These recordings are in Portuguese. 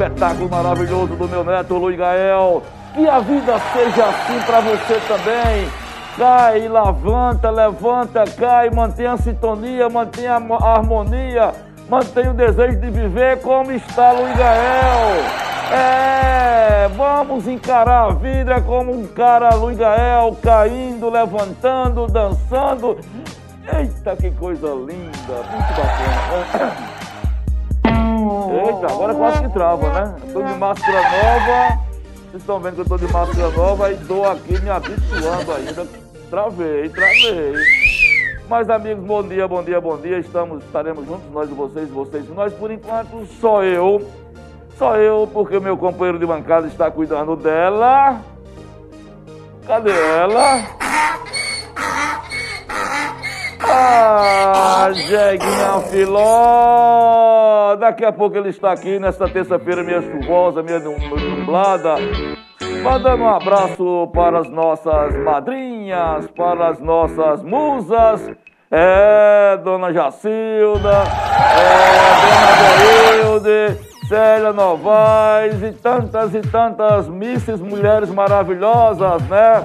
Espetáculo maravilhoso do meu neto Luiz Gael. Que a vida seja assim para você também cai, levanta, levanta, cai, mantém a sintonia, mantém a harmonia, mantém o desejo de viver como está Luiz Gael. É, vamos encarar a vida como um cara Luiz Gael, caindo, levantando, dançando. Eita, que coisa linda, muito bacana. Eita, agora quase que trava, né? Tô de máscara nova. Vocês estão vendo que eu estou de máscara nova e estou aqui me habituando ainda. Travei, travei. Mas amigos, bom dia, bom dia, bom dia. Estamos, estaremos juntos, nós e vocês, vocês e nós. Por enquanto, só eu. Só eu, porque meu companheiro de bancada está cuidando dela. Cadê ela? Ah, Jeguinha Filó! Daqui a pouco ele está aqui nesta terça-feira, minha chuvosa, minha nublada. Mandando um abraço para as nossas madrinhas, para as nossas musas. É, Dona Jacilda, é, Dona Deilde, Célia Novaes e tantas e tantas misses mulheres maravilhosas, né?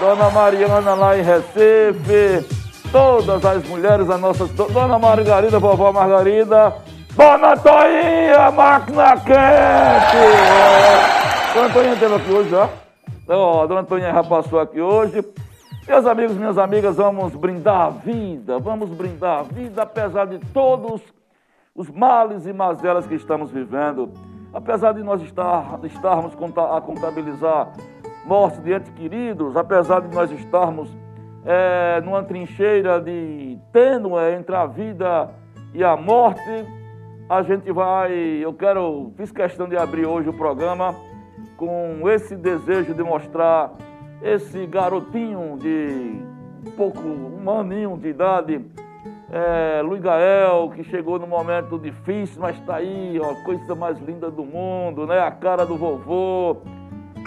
Dona Mariana lá em Recife, todas as mulheres, a nossa Dona Margarida, vovó Margarida, Dona Toinha, máquina quente! É. Dona Toinha esteve aqui hoje já. Ó, Dona Toinha já passou aqui hoje. Meus amigos, minhas amigas, vamos brindar a vida, vamos brindar a vida, apesar de todos os males e mazelas que estamos vivendo, apesar de nós estar, estarmos a contabilizar mortes de entes queridos, apesar de nós estarmos é, numa trincheira de tênue entre a vida e a morte, a gente vai. Eu quero, fiz questão de abrir hoje o programa com esse desejo de mostrar esse garotinho de pouco, um aninho de idade, é, Luiz Gael, que chegou num momento difícil, mas está aí, ó, coisa mais linda do mundo, né? A cara do vovô,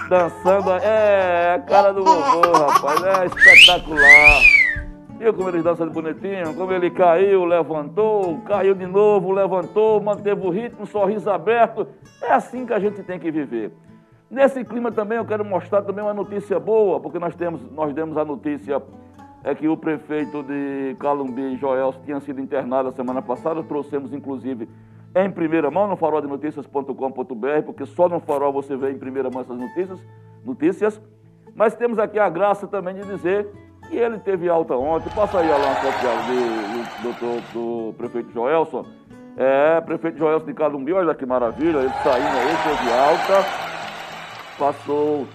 dançando, é, a cara do vovô, rapaz, é espetacular. Viu como ele dança de bonitinho? Como ele caiu, levantou, caiu de novo, levantou, manteve o ritmo, sorriso aberto. É assim que a gente tem que viver. Nesse clima também eu quero mostrar também uma notícia boa, porque nós temos, nós demos a notícia é que o prefeito de Calumbi, Joel, tinha sido internado a semana passada. Trouxemos, inclusive, em primeira mão no faroldenoticias.com.br, porque só no farol você vê em primeira mão essas notícias, notícias. Mas temos aqui a graça também de dizer que ele teve alta ontem. Passa aí, Alan, do, do, do, do prefeito Joelson. É, prefeito Joelson de Calumbi, olha que maravilha, ele saindo aí, teve alta passou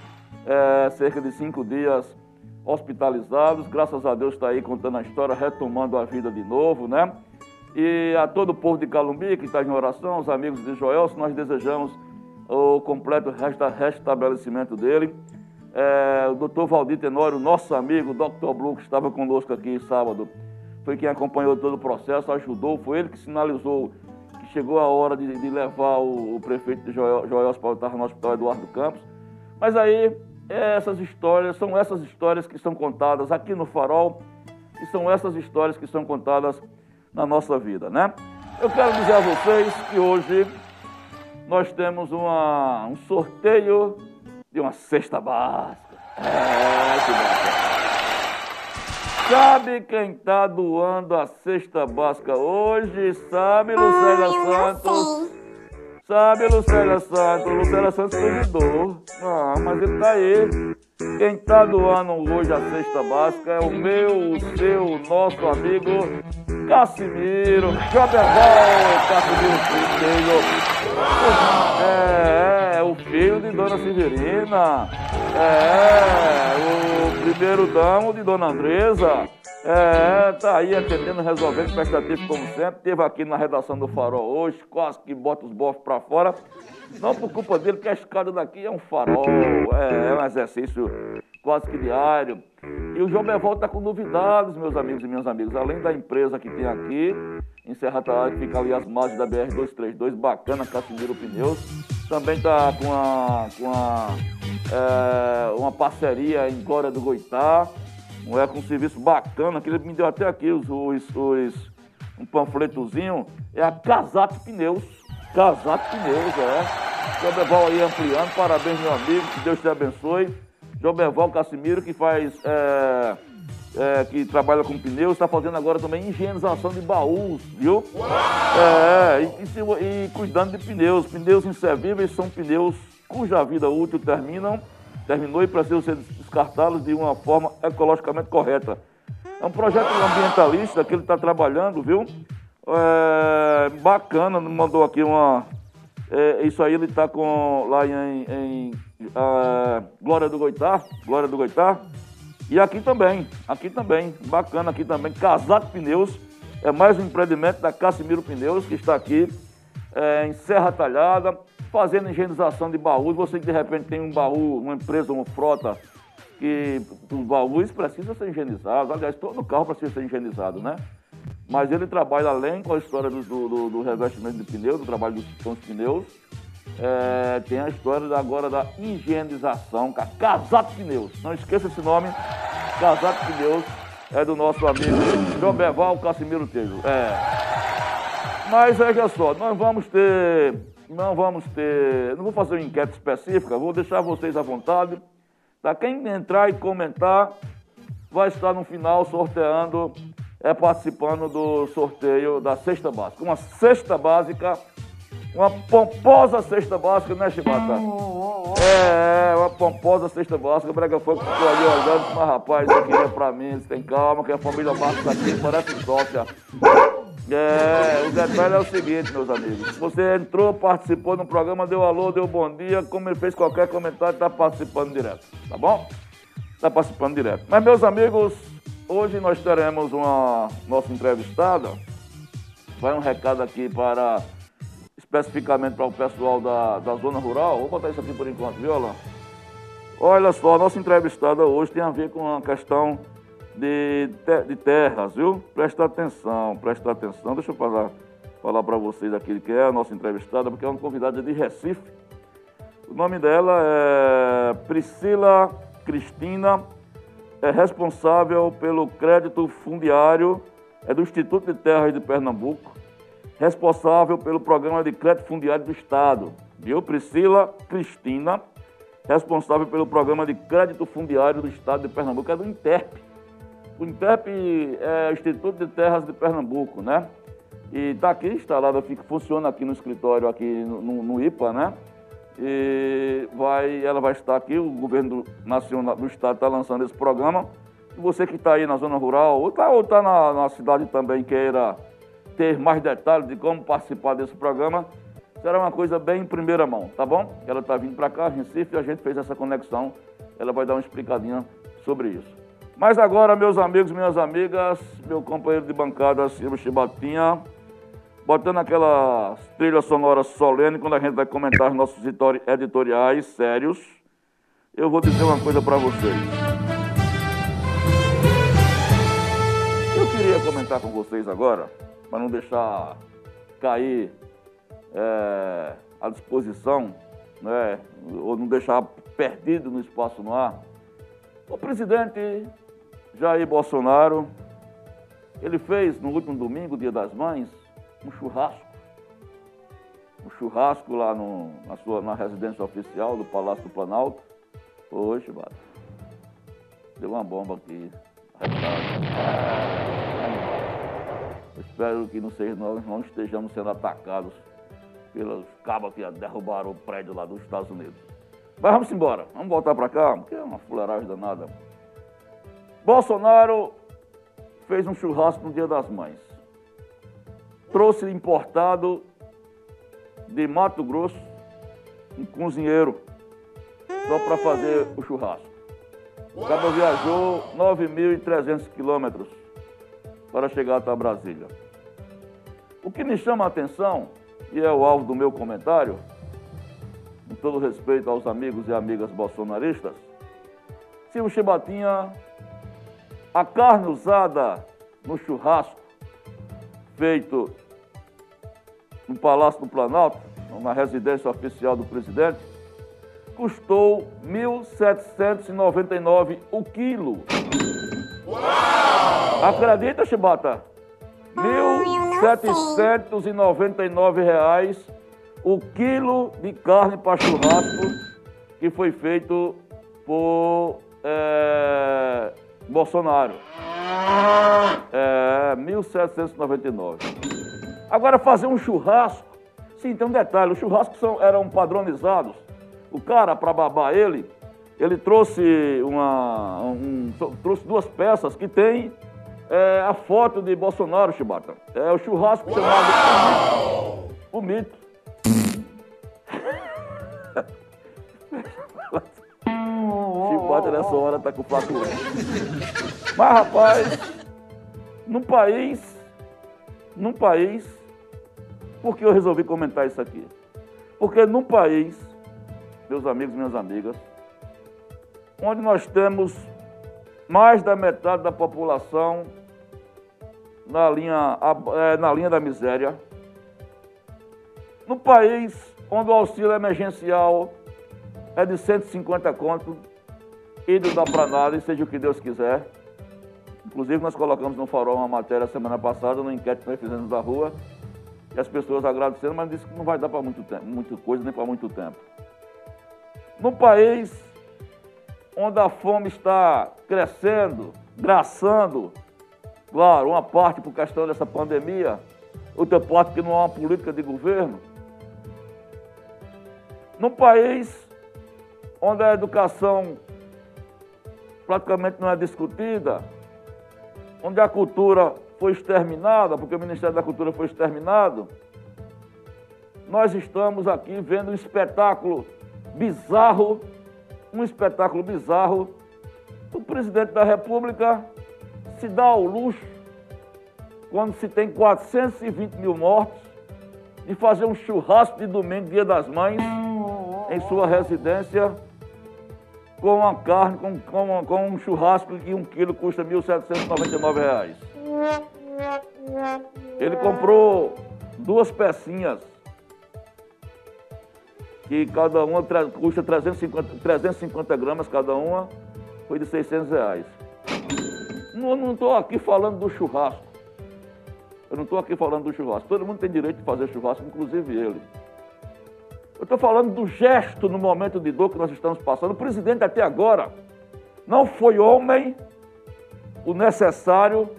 é, cerca de cinco dias hospitalizados. Graças a Deus está aí contando a história, retomando a vida de novo, né? E a todo o povo de Calumbi que está em oração, os amigos de Joel, nós desejamos o completo resta restabelecimento dele. É, o doutor Valdir Tenório, nosso amigo, o Dr. Blue, que estava conosco aqui sábado, foi quem acompanhou todo o processo, ajudou, foi ele que sinalizou que chegou a hora de, de levar o, o, prefeito de Joel, Joel para estar no Hospital Eduardo Campos. Mas aí, essas histórias, são essas histórias que são contadas aqui no Farol, e são essas histórias que são contadas na nossa vida, né? Eu quero dizer a vocês que hoje nós temos uma, um sorteio de uma cesta básica. É, que bacana. Sabe quem tá doando a cesta básica hoje? Sabe, Lucélia ah, Santos? Sabe, Lucélia Santos? Lucélia Santos convidou. Ah, mas ele tá aí. Quem tá doando hoje a cesta básica é o meu, o seu, o nosso amigo Cassimiro. Joberval, Cassimiro Filho. É, é, o filho de Dona Severina. É, o primeiro damo de Dona Andresa. É, tá aí atendendo, resolvendo, prestativo como sempre. Teve aqui na redação do Farol hoje, quase que bota os bofos pra fora. Não por culpa dele, porque a escada daqui é um farol, é, é um exercício quase que diário. E o João Beval está com novidades, meus amigos e minhas amigas. Além da empresa que tem aqui, em Serra Talhada, que fica ali as margens da BR-232, bacana, Casimiro Pneus. Também está com, uma, com uma, é, uma parceria em Glória do Goitá, é, com um serviço bacana, que ele me deu até aqui os, os, os um panfletozinho, é a Casato Pneus. Casato Pneus, é. João Beval aí ampliando, parabéns, meu amigo, que Deus te abençoe. João Beval Cassimiro, que faz. É, é, que trabalha com pneus, está fazendo agora também higienização de baús, viu? É, e, e, e, cuidando de pneus. Pneus inservíveis são pneus cuja vida útil terminam, terminou e precisam ser descartados de uma forma ecologicamente correta. É um projeto ambientalista que ele está trabalhando, viu? É, bacana, mandou aqui uma. É, isso aí ele está com lá em, em uh, Glória do Goitá, Glória do Goitá. E aqui também, aqui também, bacana aqui também, Casaco Pneus, é mais um empreendimento da Cassimiro Pneus, que está aqui é, em Serra Talhada, fazendo higienização de baús. Você que de repente tem um baú, uma empresa, uma frota, que os baús precisam ser higienizados. Aliás, todo carro precisa ser higienizado, né? Mas ele trabalha além com a história do, do, do revestimento de pneus, do trabalho dos, com os pneus, é, tem a história agora da higienização, Casato Pneus. Não esqueça esse nome, Casato Pneus, é do nosso amigo João Beval Casimiro Tejo. É. Mas veja só, nós vamos ter. Não vamos ter. Não vou fazer uma enquete específica, vou deixar vocês à vontade. Para quem entrar e comentar, vai estar no final sorteando, é participando do sorteio da cesta básica. Uma cesta básica uma pomposa cesta básica, né, Chibata? É, uma pomposa cesta básica. O Brega Fogo ficou ali olhando, mas rapaz, isso aqui é pra mim, você tem calma, que a família Marcos aqui parece sócia. É, o detalhe é o seguinte, meus amigos. Você entrou, participou no programa, deu alô, deu bom dia, como ele fez qualquer comentário, está participando direto, tá bom? Está participando direto. Mas, meus amigos, hoje nós teremos uma nossa entrevistada. Vai um recado aqui para especificamente para o pessoal da, da zona rural. Vou botar isso aqui por enquanto, viu, Alain? Olha só, a nossa entrevistada hoje tem a ver com a questão de, de terras, viu? Presta atenção, presta atenção. Deixa eu falar, falar para vocês aqui que é a nossa entrevistada, porque é uma convidada de Recife. O nome dela é Priscila Cristina, é responsável pelo crédito fundiário, é do Instituto de Terras de Pernambuco responsável pelo programa de crédito fundiário do Estado. Viu? Priscila Cristina, responsável pelo programa de crédito fundiário do Estado de Pernambuco, é do INTERP. O INTERP é o Instituto de Terras de Pernambuco, né? E está aqui instalada, fica, funciona aqui no escritório, aqui no, no, no, IPA, né? E vai, ela vai estar aqui, o governo nacional do Estado está lançando esse programa. E você que está aí na zona rural, ou está tá na, na cidade também, queira ter mais detalhes de como participar desse programa, será uma coisa bem em primeira mão, tá bom? Ela está vindo para cá, Recife, e a gente fez essa conexão. Ela vai dar uma explicadinha sobre isso. Mas agora, meus amigos, minhas amigas, meu companheiro de bancada, Silvio Chibatinha, botando aquela trilha sonora solene quando a gente vai comentar os nossos editoriais sérios, eu vou dizer uma coisa para vocês. Eu queria comentar com vocês agora para não deixar cair é, à disposição, né, ou não deixar perdido no espaço no ar. O presidente Jair Bolsonaro, ele fez no último domingo, dia das mães, um churrasco. Um churrasco lá no, na, sua, na residência oficial do Palácio do Planalto. Hoje, Deu uma bomba aqui. espero que não seja, nós não estejamos sendo atacados pelos cabos que derrubaram o prédio lá dos Estados Unidos. Mas vamos embora, vamos voltar para cá, porque é uma fuleiragem danada. Bolsonaro fez um churrasco no Dia das Mães. Trouxe importado de Mato Grosso um cozinheiro só para fazer o churrasco. O cabo viajou 9.300 quilômetros para chegar até Brasília. O que me chama a atenção, e é o alvo do meu comentário, com todo respeito aos amigos e amigas bolsonaristas, se o Chibatinha, a carne usada no churrasco feito no Palácio do Planalto, na residência oficial do presidente, custou R$ 1.799 o quilo. Uau! Acredita, Chibata? 1.799 reais o quilo de carne para churrasco que foi feito por é, Bolsonaro. É, 1.799. Agora, fazer um churrasco, sim, tem um detalhe, os churrascos são, eram padronizados. O cara, para babar ele, ele trouxe, uma, um, trouxe duas peças que tem é, a foto de Bolsonaro, Chibata. É o churrasco Uau! chamado O Mito. Chibata nessa hora tá com flatulência. Mas, rapaz, num país, num país, por que eu resolvi comentar isso aqui? Porque num país, meus amigos minhas amigas, onde nós temos mais da metade da população na linha, é, na linha da miséria. No país onde o auxílio emergencial é de 150 conto não dá para nada, e seja o que Deus quiser. Inclusive, nós colocamos no farol uma matéria semana passada, no enquete que nós fizemos da rua, e as pessoas agradecendo, mas disse que não vai dar para muito tempo, muita coisa, nem para muito tempo. No país onde a fome está crescendo, graçando, Claro, uma parte por questão dessa pandemia, outra parte porque não há uma política de governo. Num país onde a educação praticamente não é discutida, onde a cultura foi exterminada, porque o Ministério da Cultura foi exterminado, nós estamos aqui vendo um espetáculo bizarro, um espetáculo bizarro. Do presidente da República se dá ao luxo, quando se tem 420 mil mortos, de fazer um churrasco de domingo, dia das mães, em sua residência, com uma carne, com, com, com um churrasco que um quilo custa R$ 1.799. Ele comprou duas pecinhas, que cada uma custa 350, 350 gramas cada uma, foi de 600 reais. Não estou aqui falando do churrasco. Eu não estou aqui falando do churrasco. Todo mundo tem direito de fazer churrasco, inclusive ele. Eu estou falando do gesto no momento de dor que nós estamos passando. O presidente até agora não foi homem o necessário,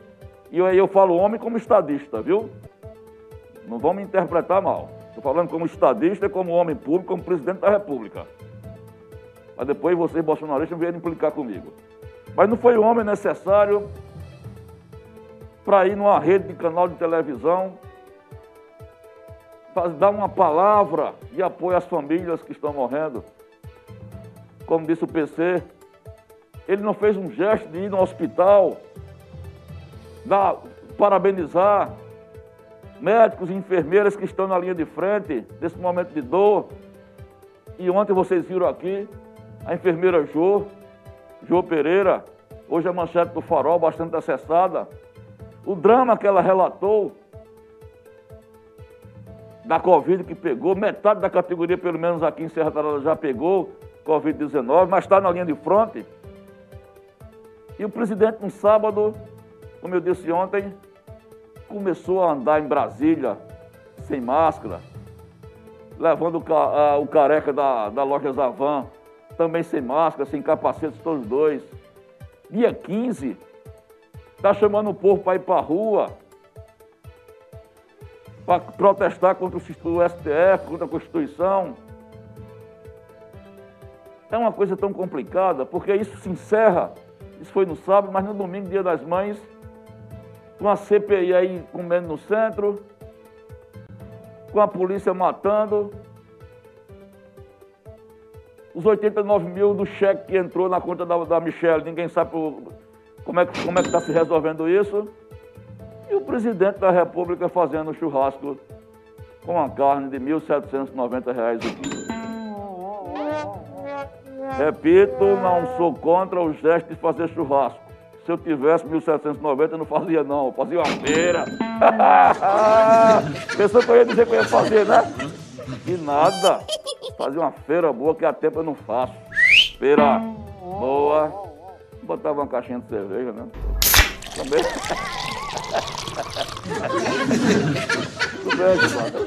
e aí eu falo homem como estadista, viu? Não vamos me interpretar mal. Estou falando como estadista, como homem público, como presidente da República. Mas depois vocês, bolsonaristas, vieram implicar comigo. Mas não foi o homem necessário para ir numa rede de canal de televisão, dar uma palavra de apoio às famílias que estão morrendo. Como disse o PC, ele não fez um gesto de ir no hospital, dar, parabenizar médicos e enfermeiras que estão na linha de frente nesse momento de dor. E ontem vocês viram aqui a enfermeira Jô, Jô Pereira, hoje a manchete do Farol, bastante acessada. O drama que ela relatou da Covid que pegou, metade da categoria, pelo menos aqui em Serra Tarada, já pegou Covid-19, mas está na linha de fronte. E o presidente, no sábado, como eu disse ontem, começou a andar em Brasília sem máscara, levando o, careca da, da loja Zavan também sem máscara, sem capacete, todos dois. Dia 15, Está chamando o povo para ir para a rua, para protestar contra o STF, contra a Constituição. É uma coisa tão complicada, porque isso se encerra, isso foi no sábado, mas no domingo, dia das mães, com a CPI aí comendo no centro, com a polícia matando, os 89 mil do cheque que entrou na conta da, da Michelle, ninguém sabe como é que como é está se resolvendo isso. E o presidente da República fazendo churrasco com a carne de 1.790 reais o quilo. Repito, não sou contra o gesto de fazer churrasco. Se eu tivesse 1.790, eu não fazia não, eu fazia uma feira. Pensou que eu ia dizer que eu ia fazer, né? E nada. Fazia uma feira boa que há tempo eu não faço. Feira boa. Botava uma caixinha de cerveja, né? Também.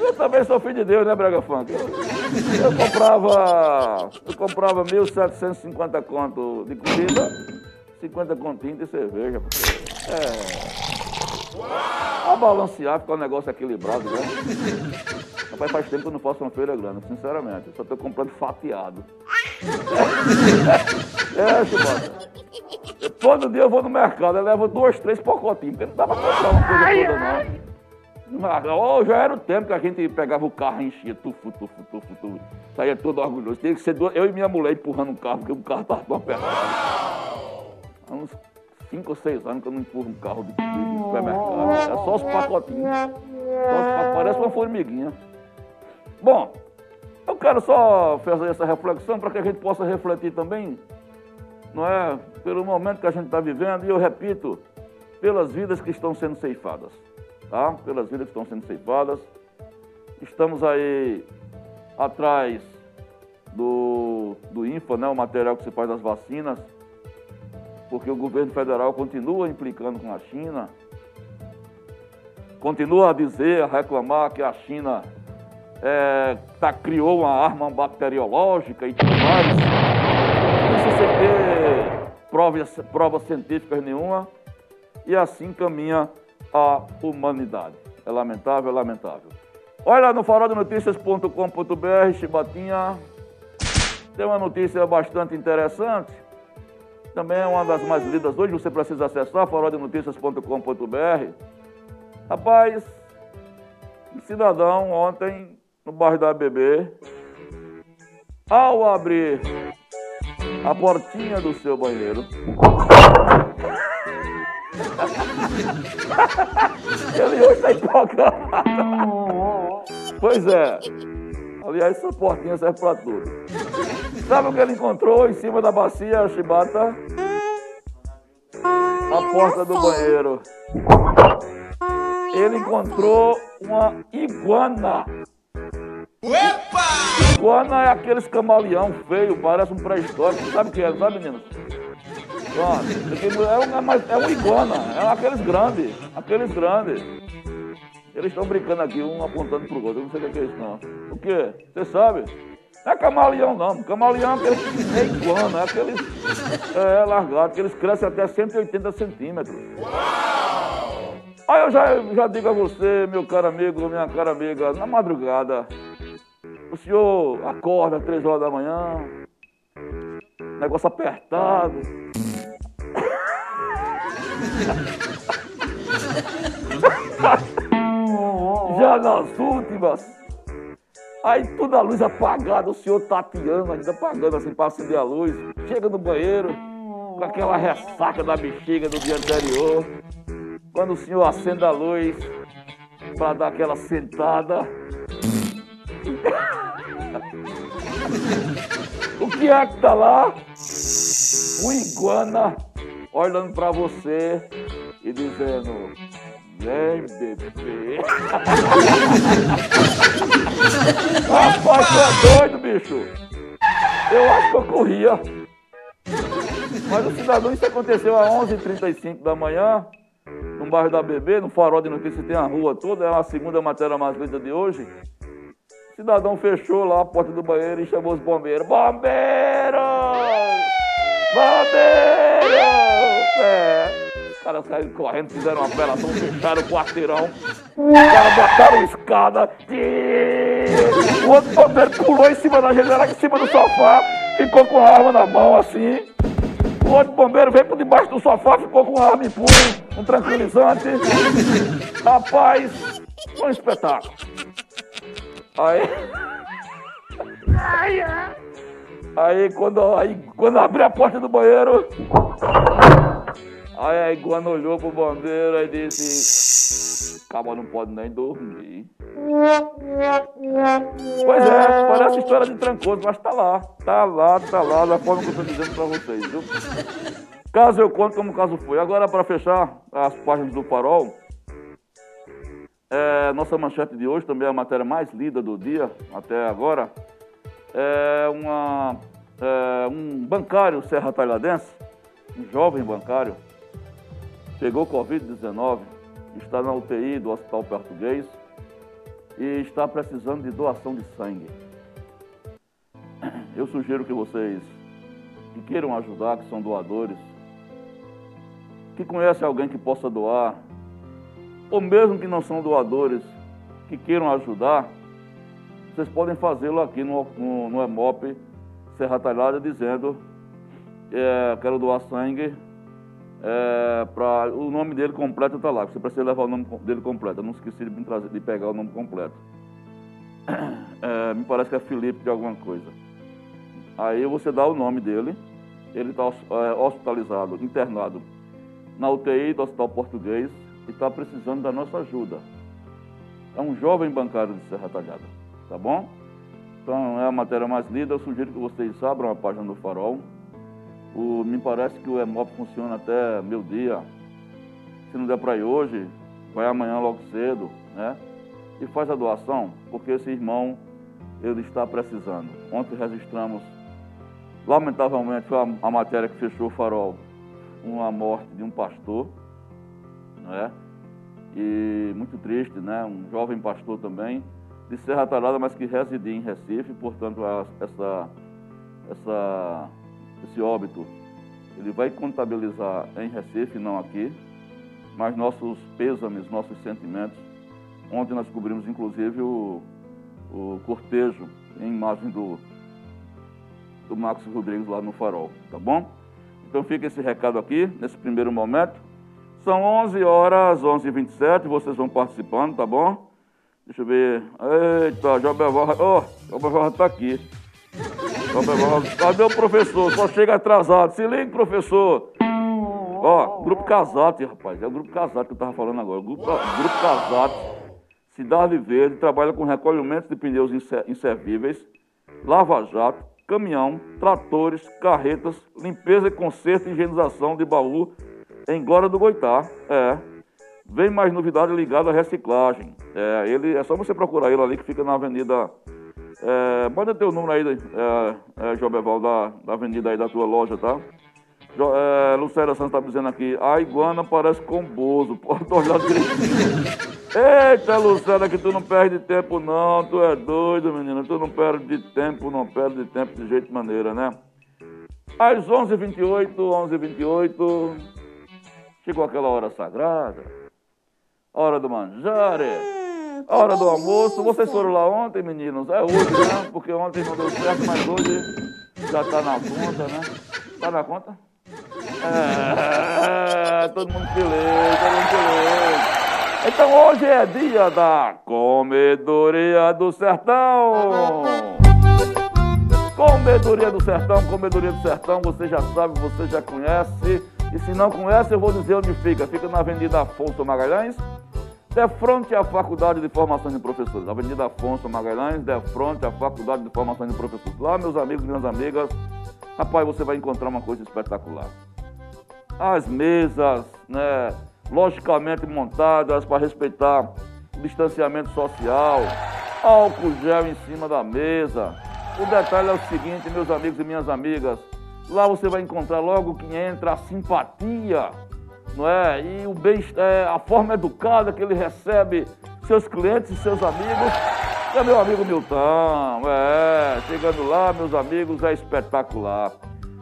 Eu também sou filho de Deus, né, Brega Funk? Eu comprava. Eu comprava 1.750 conto de comida, 50 continhos de cerveja. É. A balancear, ficar um negócio equilibrado, né? Rapaz, faz tempo que eu não faço uma feira grande, sinceramente. Só estou comprando fatiado. é, Chibata. Todo dia eu vou no mercado, eu levo dois, três pacotinhos, porque não dá pra comprar uma coisa toda, não. Oh, já era o tempo que a gente pegava o carro e enchia, tufu, tufu, tufu, tufu. Saía todo orgulhoso. Tinha que ser eu e minha mulher empurrando o carro, porque o carro estava tão apertado. Há uns cinco ou seis anos que eu não empurro um carro de, de supermercado. É só os pacotinhos. Só os pacotinhos. Parece uma formiguinha. Bom, eu quero só fazer essa reflexão para que a gente possa refletir também, não é, pelo momento que a gente está vivendo, e eu repito, pelas vidas que estão sendo ceifadas, tá? Pelas vidas que estão sendo ceifadas. Estamos aí atrás do, do INFA, né, o material que se faz das vacinas, porque o governo federal continua implicando com a China, continua a dizer, a reclamar que a China é, tá, criou uma arma bacteriológica e tudo mais, provas, provas científicas nenhuma, e assim caminha a humanidade. É lamentável, é lamentável. Olha no faroldenoticias.com.br, Chibatinha, tem uma notícia bastante interessante, também é uma das mais lidas hoje, você precisa acessar faroldenoticias.com.br. Rapaz, um cidadão ontem no bairro da BB, ao abrir a portinha do seu banheiro, ele hoje está empolgado. pois é. Aliás, essa portinha serve para tudo. Sabe o que ele encontrou em cima da bacia, Chibata? A porta do banheiro. Ele encontrou uma iguana. Opa! Iguana é aqueles camaleão feio, parece um pré-histórico. Sabe o que é, sabe, meninos? Pronto. É um, é, é um iguana, é aqueles grandes, aqueles grandes. Eles estão brincando aqui, um apontando pro outro. Eu não sei o que é isso, não. O quê? Você sabe? Não é camaleão, não. Camaleão é aqueles é iguana, é aqueles é, largados, que eles crescem até 180 centímetros. Aí eu já, já digo a você, meu caro amigo, minha cara amiga, na madrugada, o senhor acorda às três horas da manhã, negócio apertado. Já nas últimas. Aí toda a luz apagada, o senhor tateando, ainda apagando assim para acender a luz. Chega no banheiro, com aquela ressaca da bexiga do dia anterior. Quando o senhor acende a luz para dar aquela sentada. o que é que tá lá? O iguana olhando para você e dizendo: Vem, bebê. Rapaz, tu é doido, bicho. Eu acho que eu corria. Mas o cidadão, isso aconteceu às 11h35 da manhã, no bairro da Bebê, no farol de notícias, tem a rua toda, é a segunda matéria mais lida de hoje. Cidadão fechou lá a porta do banheiro e chamou os bombeiros. Bombeiros! Bombeiros! É. caras saíram correndo, fizeram uma operação, fecharam o quarteirão. Os caras botaram escada. O outro bombeiro pulou em cima da janela, em cima do sofá, ficou com a arma na mão assim. O outro bombeiro veio por debaixo do sofá, ficou com a arma em punho, um tranquilizante. Rapaz, foi um espetáculo. Aí. Aí quando, aí, quando abri a porta do banheiro. Aí a iguana olhou pro bombeiro e disse. Calma, não pode nem dormir. Pois é, parece história de trancoso, mas tá lá. Tá lá, tá lá, da forma que eu tô dizendo pra vocês, viu? Caso eu conto como o caso foi. Agora, para fechar as páginas do farol, é, nossa manchete de hoje também é a matéria mais lida do dia até agora. É, uma, é um bancário serra talhadense, um jovem bancário, pegou Covid-19, está na UTI do Hospital Português e está precisando de doação de sangue. Eu sugiro que vocês que queiram ajudar, que são doadores, que conhecem alguém que possa doar, ou mesmo que não são doadores, que queiram ajudar, vocês podem fazê-lo aqui no, no, no EMOP Serra Talhada, dizendo é, quero doar sangue. É, pra, o nome dele completo está lá, você precisa levar o nome dele completo. Eu não esqueci de, trazer, de pegar o nome completo. É, me parece que é Felipe de alguma coisa. Aí você dá o nome dele, ele está é, hospitalizado, internado na UTI do Hospital Português, e está precisando da nossa ajuda. É um jovem bancário de Serra Talhada, tá bom? Então é a matéria mais lida, eu sugiro que vocês abram a página do Farol. O, me parece que o EMOP funciona até meu dia. Se não der para ir hoje, vai amanhã logo cedo, né? E faz a doação, porque esse irmão, ele está precisando. Ontem registramos, lamentavelmente, foi a, a matéria que fechou o Farol, uma morte de um pastor, né? E muito triste, né? Um jovem pastor também, de Serra Talhada, mas que residia em Recife, portanto, essa, essa, esse óbito ele vai contabilizar em Recife, não aqui, mas nossos pêsames, nossos sentimentos. Ontem nós cobrimos, inclusive, o, o cortejo em imagem do, do Marcos Rodrigues lá no Farol, tá bom? Então fica esse recado aqui, nesse primeiro momento. São 11 horas, 11h27, vocês vão participando, tá bom? Deixa eu ver. Eita, Joberval. Ó, oh, Joberval está aqui. Joberval, cadê o professor? Só chega atrasado. Se liga, professor. Ó, grupo Casate, rapaz. É o grupo Casate que eu tava falando agora. Grupo, grupo Casate, Cidade Verde, trabalha com recolhimento de pneus inservíveis, lava-jato, caminhão, tratores, carretas, limpeza e conserto e higienização de baú em Glória do Goitá. É. Vem mais novidade ligada à reciclagem. É, ele, é só você procurar ele ali que fica na Avenida. É, manda teu número aí, é, é, Jobeval, da, da avenida aí da tua loja, tá? Jo, é, Lucélia Santos tá dizendo aqui, a iguana parece com Bozo, pode olhar direitinho. Eita, Lucélia, que tu não perde tempo não, tu é doido, menina, tu não perde tempo, não perde tempo de jeito maneira, né? Às 11h28, 11h28, chegou aquela hora sagrada, hora do manjare, hum, hora do almoço. Vocês foram lá ontem, meninos? É hoje, né? Porque ontem não deu certo, mas hoje já está na conta, né? Está na conta? É, todo mundo feliz, todo mundo feliz. Então hoje é dia da Comedoria do Sertão. Comedoria do Sertão, Comedoria do Sertão, você já sabe, você já conhece. E se não conhece, eu vou dizer onde fica. Fica na Avenida Afonso Magalhães, de frente à Faculdade de Formação de Professores. Avenida Afonso Magalhães, de frente à Faculdade de Formação de Professores. Lá, meus amigos e minhas amigas, rapaz, você vai encontrar uma coisa espetacular. As mesas, né, logicamente montadas para respeitar o distanciamento social, álcool gel em cima da mesa. O detalhe é o seguinte, meus amigos e minhas amigas, lá você vai encontrar logo que entra a simpatia não é? E o bem, é, a forma educada que ele recebe seus clientes e seus amigos. É meu amigo Milton, é, chegando lá, meus amigos, é espetacular.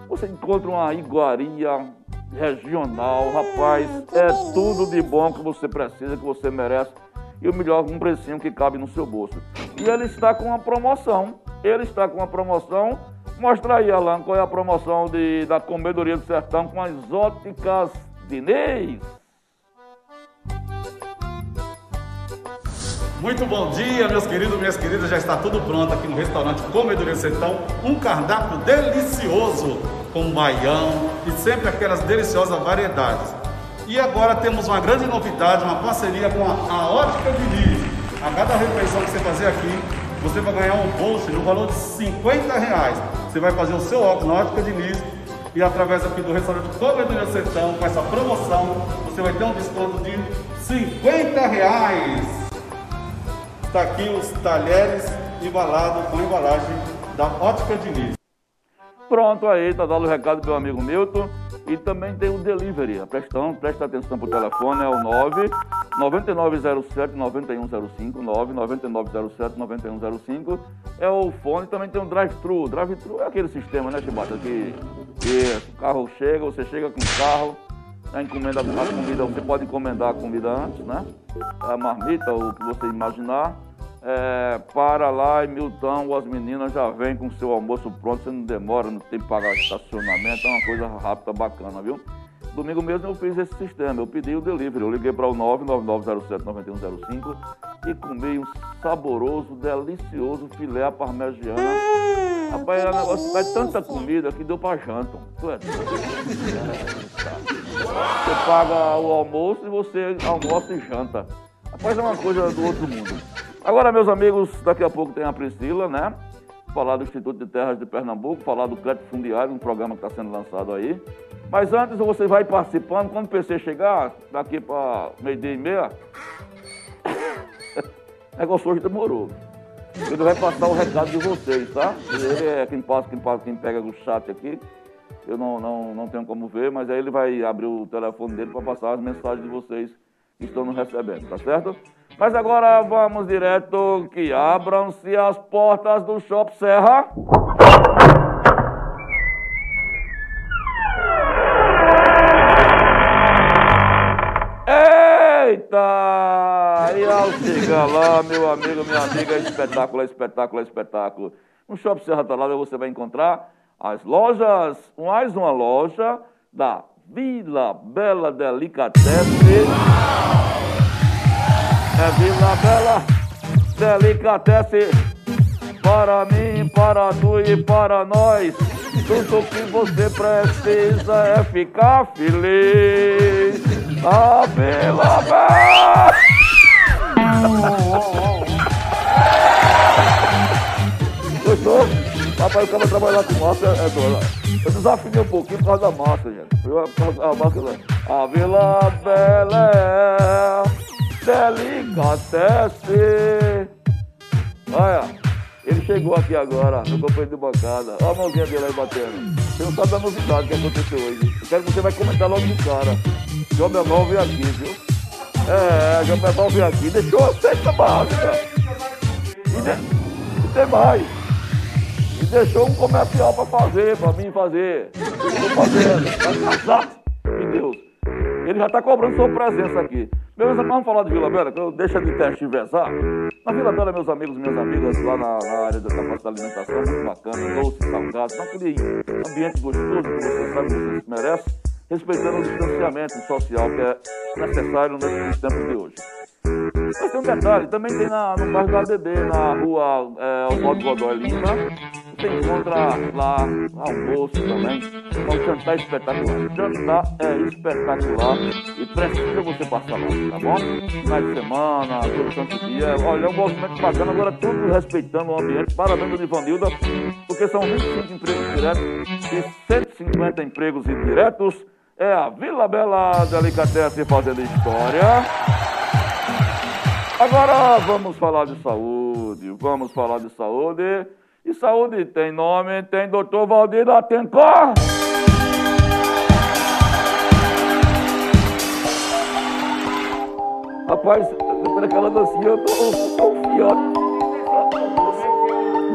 Você encontra uma iguaria regional, rapaz, é tudo de bom que você precisa, que você merece e o melhor, um precinho que cabe no seu bolso. E ele está com uma promoção, ele está com uma promoção, mostra aí, Alan, qual é a promoção de, da Comedoria do Sertão com as óticas Diniz. Muito bom dia, meus queridos, minhas queridas. Já está tudo pronto aqui no restaurante Comedoria Sertão. Um cardápio delicioso com baião e sempre aquelas deliciosas variedades. E agora temos uma grande novidade, uma parceria com a, a Ótica Diniz. A cada refeição que você fazer aqui, você vai ganhar um bolso no valor de 50 reais. Você vai fazer o seu óculos na Ótica Diniz e através aqui do restaurante Comedoria Sertão, com essa promoção, você vai ter um desconto de 50 reais. Está aqui os talheres embalados com embalagem da Ótica Diniz. Pronto aí, está dado o recado do meu amigo Milton. E também tem o delivery. Presta, presta atenção para o telefone, é o 9 9907 9105, 9 9907 9105. É o fone, também tem o drive-thru. Drive-thru é aquele sistema, né, Chibata? Que, que o carro chega, você chega com o carro, a encomenda a comida, você pode encomendar a comida antes, né? A marmita, o que você imaginar. É, para lá e Milton, as meninas já vêm com seu almoço pronto, você não demora, não tem que pagar estacionamento, é uma coisa rápida, bacana, viu? Domingo mesmo eu fiz esse sistema, eu pedi o delivery, eu liguei para o 99907-9105 e comi um saboroso, delicioso filé à parmegiana. Rapaz, é, negócio, é tanta comida que deu para janta. É você paga o almoço e você almoça e janta. Rapaz, é uma coisa do outro mundo. Agora, meus amigos, daqui a pouco tem a Priscila, né? Falar do Instituto de Terras de Pernambuco, falar do crédito fundiário, um programa que está sendo lançado aí. Mas antes você vai participando, quando o PC chegar, daqui para meio-dia e meia, o negócio hoje demorou. Ele vai passar o recado de vocês, tá? Ele é quem passa, quem passa, quem pega o chat aqui. Eu não, não, não tenho como ver, mas aí ele vai abrir o telefone dele para passar as mensagens de vocês que estão nos recebendo, tá certo? Mas agora vamos direto, que abram-se as portas do Shop Serra. Eita! E ao chegar lá, meu amigo, minha amiga, espetáculo, espetáculo, espetáculo. No Shopping Serra Talada você vai encontrar as lojas, mais uma loja da Vila Bela Delicatessen. É Vila Bela Delicatessen para mim, para tu e para nós. Tudo que você precisa é ficar feliz. A Vila Bela. Gostou? Rapaz, o cara trabalhar com massa é dor. Eu desafinei um pouquinho por causa da massa, gente. Eu, a, massa, a Vila Bela é delicatesse. Olha. Ele chegou aqui agora, no companheiro de bancada. Olha a mãozinha dele aí batendo. Você não sabe da novidade que aconteceu hoje. Eu quero que você vai comentar logo no cara. João Menor veio aqui, viu? É, João Menor veio aqui. Deixou a cesta básica. E, de... e tem mais. E deixou um comercial pra fazer, pra mim fazer. Estou fazendo. Pra casar. Meu Deus. Ele já tá cobrando sua presença aqui. Meus vamos falar de Vila Bela, que eu deixo de tergiversar. Na Vila Bela, meus amigos e minhas amigas, lá na, na área da capacidade da alimentação, muito bacana, doce, salgado, naquele ambiente gostoso que você sabe que você merece, respeitando o distanciamento social que é necessário nesses tempos de hoje. Mas tem um detalhe, também tem na, no bairro da ADB, na rua é, Oswaldo Godoy Lima, você encontra lá almoço também, é um jantar espetacular. Jantar é espetacular e precisa você passar lá, tá bom? Finais de semana, todo santo dia, olha, é um movimento bacana, agora tudo respeitando o ambiente, parabéns Ivanilda, porque são 25 empregos diretos e 150 empregos indiretos. É a Vila Bela Delicatessen fazendo história. Agora vamos falar de saúde, vamos falar de saúde. E saúde tem nome, tem doutor Valdir Atencor. Rapaz, por aquela dancinha eu tô, tô fiote.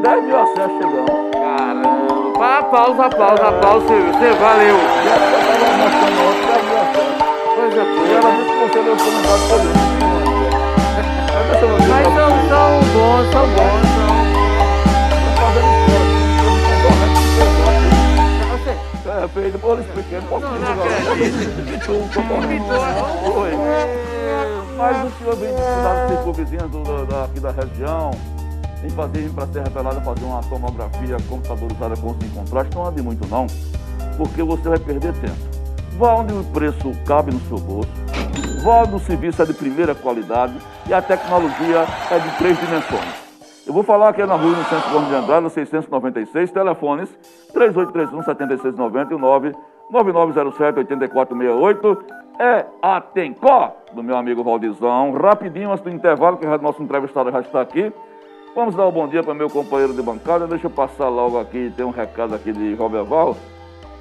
10 mil acessos chegando. Caramba, pausa, pausa, pausa, você valeu. Coisa boa. Ela disse que você deu comentário todo Mas são, são bons, são bons, É, feio, depois eu expliquei. Não, não, acredito. Oi. Mas o senhor vem da, aqui da região, em fazer vir para a Serra Pelada fazer uma tomografia computadorizada com sem contraste, não ande muito não, porque você vai perder tempo. Vá onde o preço cabe no seu bolso, vá onde o serviço é de primeira qualidade e a tecnologia é de três dimensões. Eu vou falar aqui na rua, no Centro Gomes de Andrade, 696, telefones 3831-7690 e 9907-8468. É a Tencó, do meu amigo Valdizão. Rapidinho, antes do intervalo, que o nosso entrevistado já está aqui. Vamos dar um bom dia para meu companheiro de bancada. Deixa eu passar logo aqui, tem um recado aqui de Roberval.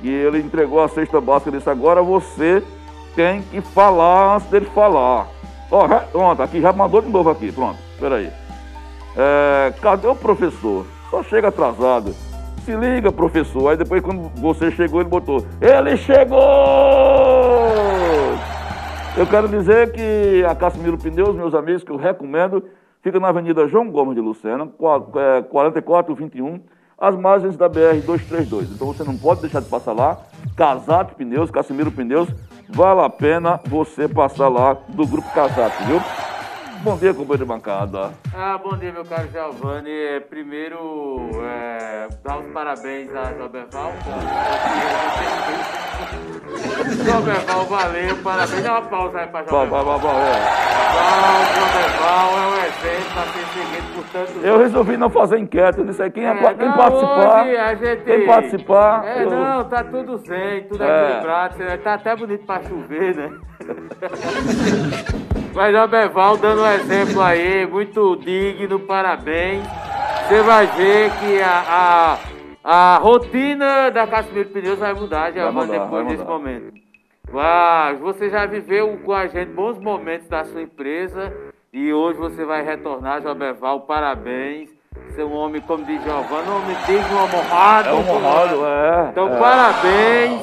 E ele entregou a cesta básica e disse, agora você tem que falar antes dele falar. Ó, pronto, aqui, já mandou de novo aqui, pronto, espera aí. É, cadê o professor? Só chega atrasado. Se liga, professor. Aí depois, quando você chegou, ele botou: Ele chegou! Eu quero dizer que a Casimiro Pneus, meus amigos, que eu recomendo, fica na Avenida João Gomes de Lucena, 4421, é, às margens da BR-232. Então você não pode deixar de passar lá. Casate Pneus, Casimiro Pneus, vale a pena você passar lá do Grupo Casate, viu? Bom dia, companheiro de bancada. Ah, bom dia, meu caro Giovanni. É, primeiro, é, dar os parabéns a Joberval. Joberval, valeu, parabéns. Dá uma pausa aí pra Joberval. Vai, vai, vai, vai. Joberval é um exemplo a ser seguido por tanto. Eu resolvi não fazer enquete, disse aí, quem, é, é, quem não, participar, hoje a gente... quem participar... É, eu... não, tá tudo zen, tudo é. equilibrado, tá até bonito pra chover, né? Mas o Beval dando um exemplo aí, muito digno, parabéns. Você vai ver que a, a, a rotina da Casimiro Pneus vai mudar, mudar, depois desse momento. Mas você já viveu com a gente bons momentos da sua empresa e hoje você vai retornar, Jobeval, parabéns. Você é um homem, como diz Giovanni, um homem digno, um honrado. É um honrado, é. Então, é. parabéns.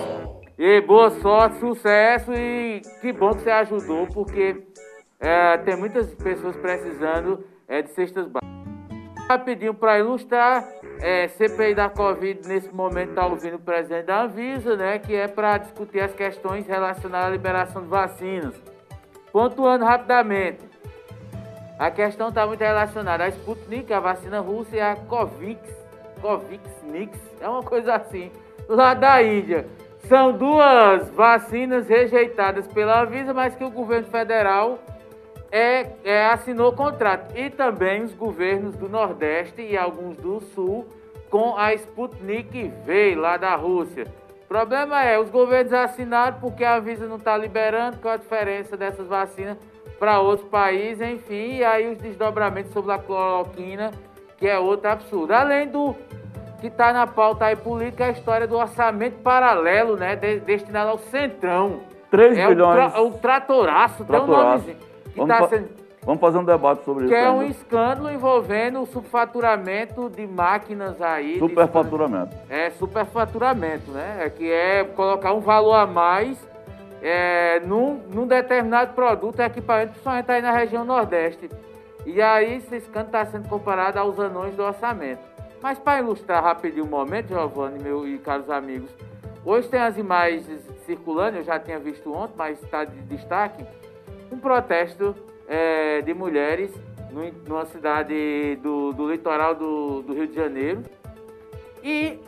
E boa sorte, sucesso e que bom que você ajudou, porque é, tem muitas pessoas precisando é, de cestas básicas. Rapidinho para ilustrar, é, CPI da Covid nesse momento está ouvindo o presidente da Anvisa, né, que é para discutir as questões relacionadas à liberação de vacinas. Pontuando rapidamente, a questão está muito relacionada à Sputnik, a vacina russa, e a Covix, Covixnix, é uma coisa assim, lá da Índia. São duas vacinas rejeitadas pela Anvisa, mas que o governo federal é, é, assinou contrato. E também os governos do Nordeste e alguns do Sul com a Sputnik V, lá da Rússia. O problema é, os governos assinaram porque a Anvisa não está liberando, qual a diferença dessas vacinas para outros países, enfim, e aí os desdobramentos sobre a cloroquina, que é outro absurdo. Além do que está na pauta aí política é a história do orçamento paralelo, né? De, destinado ao Centrão. 3 é bilhões. O, tra, o tratoraço, tratoraço. tem um nomezinho. Que tá sendo, vamos fazer um debate sobre que isso. Que é um escândalo envolvendo o subfaturamento de máquinas aí. Superfaturamento. De, é, superfaturamento, né? É, que é colocar um valor a mais é, num, num determinado produto, equipamento, principalmente aí na região Nordeste. E aí esse escândalo está sendo comparado aos anões do orçamento. Mas para ilustrar rapidinho o momento, Giovanni meu, e caros amigos, hoje tem as imagens circulando, eu já tinha visto ontem, mas está de destaque, um protesto é, de mulheres no, numa cidade do, do litoral do, do, Rio de Janeiro. E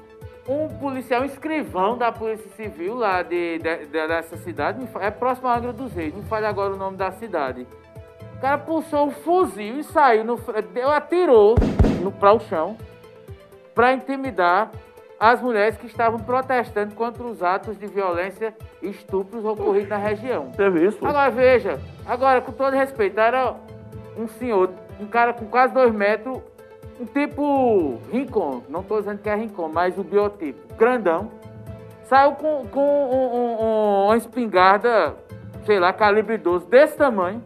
um policial, um escrivão da Polícia Civil lá de, de, de, dessa cidade, é próximo à Angra dos Reis, não fale agora o nome da cidade. O cara puxou o fuzil e saiu, no, atirou para o chão para intimidar as mulheres que estavam protestando contra os atos de violência e estupros ocorridos na região. Teve isso? Agora veja, agora com todo respeito, era um senhor, um cara com quase dois metros, um tipo Rincon, não estou dizendo que é Rincon, mas o biotipo, grandão, saiu com, com um, um, uma espingarda, sei lá, calibre 12, desse tamanho,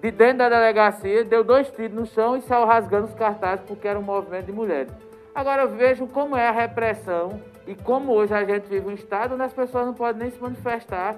de dentro da delegacia, deu dois tiros no chão e saiu rasgando os cartazes porque era um movimento de mulheres. Agora vejo como é a repressão e como hoje a gente vive um estado onde as pessoas não podem nem se manifestar.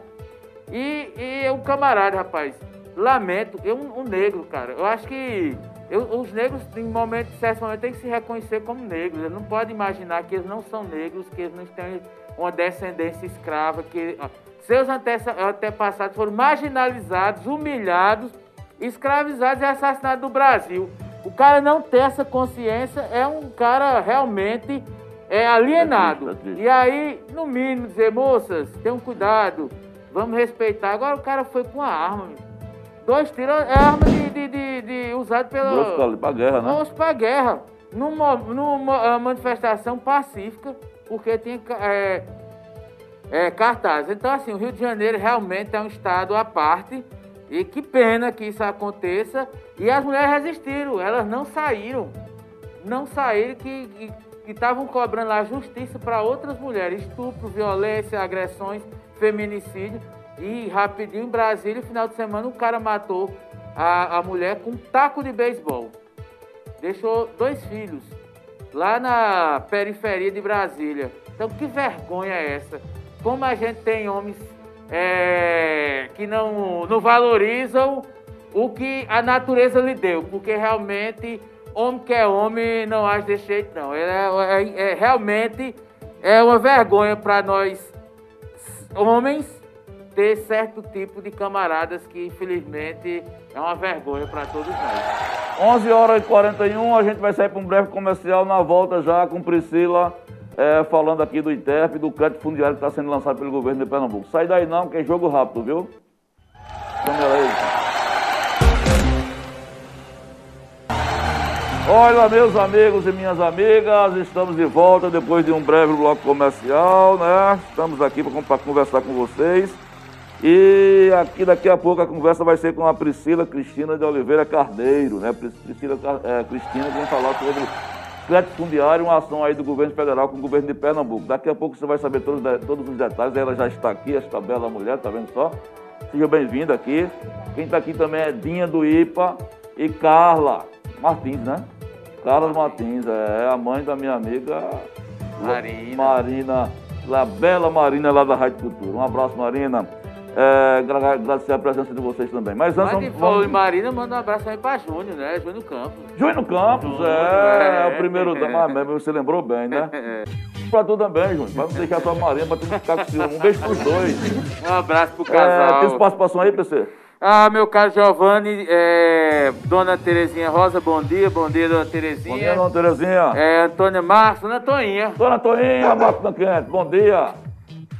E, e o camarada, rapaz, lamento, eu um, negro, cara, eu acho que eu, os negros, em momento, certo momento, têm que se reconhecer como negros. Eles não podem imaginar que eles não são negros, que eles não têm uma descendência escrava, que ó, seus antepassados foram marginalizados, humilhados, escravizados e assassinados no Brasil. O cara não ter essa consciência é um cara realmente é alienado. É triste, é triste. E aí, no mínimo, dizer, moças, tenham cuidado, vamos respeitar. Agora o cara foi com a arma, Dois tiros é arma de, de, de, de usado pela. Grosso pra guerra, né? Grosso pra guerra. Numa, numa manifestação pacífica, porque tinha é, é, cartaz. Então, assim, o Rio de Janeiro realmente é um estado à parte. E que pena que isso aconteça. E as mulheres resistiram, elas não saíram. Não saíram que estavam cobrando a justiça para outras mulheres. Estupro, violência, agressões, feminicídio. E rapidinho em Brasília, final de semana, o cara matou a, a mulher com um taco de beisebol. Deixou dois filhos lá na periferia de Brasília. Então, que vergonha é essa? Como a gente tem homens é, que não, não valorizam o que a natureza lhe deu, porque realmente homem que é homem não age desse jeito, não. É, é, é realmente é uma vergonha para nós homens ter certo tipo de camaradas que, infelizmente, é uma vergonha para todos nós. 11 horas e 41, a gente vai sair para um breve comercial na volta já com Priscila, é, falando aqui do ITERP, do crédito fundiário que está sendo lançado pelo governo de Pernambuco. Sai daí não, que é jogo rápido, viu? Câmera aí. Olha, meus amigos e minhas amigas, estamos de volta depois de um breve bloco comercial, né? Estamos aqui para conversar com vocês. E aqui daqui a pouco a conversa vai ser com a Priscila Cristina de Oliveira Carneiro, né? Priscila é, Cristina que vai falar sobre crédito fundiário, uma ação aí do governo federal com o governo de Pernambuco. Daqui a pouco você vai saber todos, todos os detalhes. Ela já está aqui, esta bela mulher, tá vendo só? Seja bem-vinda aqui. Quem está aqui também é Dinha do IPA e Carla Martins, né? Carla Martins, é a mãe da minha amiga Marina. Marina, a bela Marina lá da Rádio Cultura. Um abraço, Marina. É, agradecer a presença de vocês também. Mas antes. Mas vamos... Marina, manda um abraço aí pra Júnior, né? Júnior Campos. Júnior Campos, Júnior, é, é, o primeiro é. da. Ah, você lembrou bem, né? É. Pra tu também, Júnior. Não deixar a tua Marina, pra tu não ficar com ciúme. Um beijo pros dois. Um abraço pro casal. É, tem participação aí, PC? Ah, meu caro Giovanni, é, Dona Terezinha Rosa, bom dia, bom dia, Dona Terezinha. Bom dia, Dona Terezinha. É, Antônia Marcos, Dona Toinha. Dona Toinha, Marcos Quente, bom dia.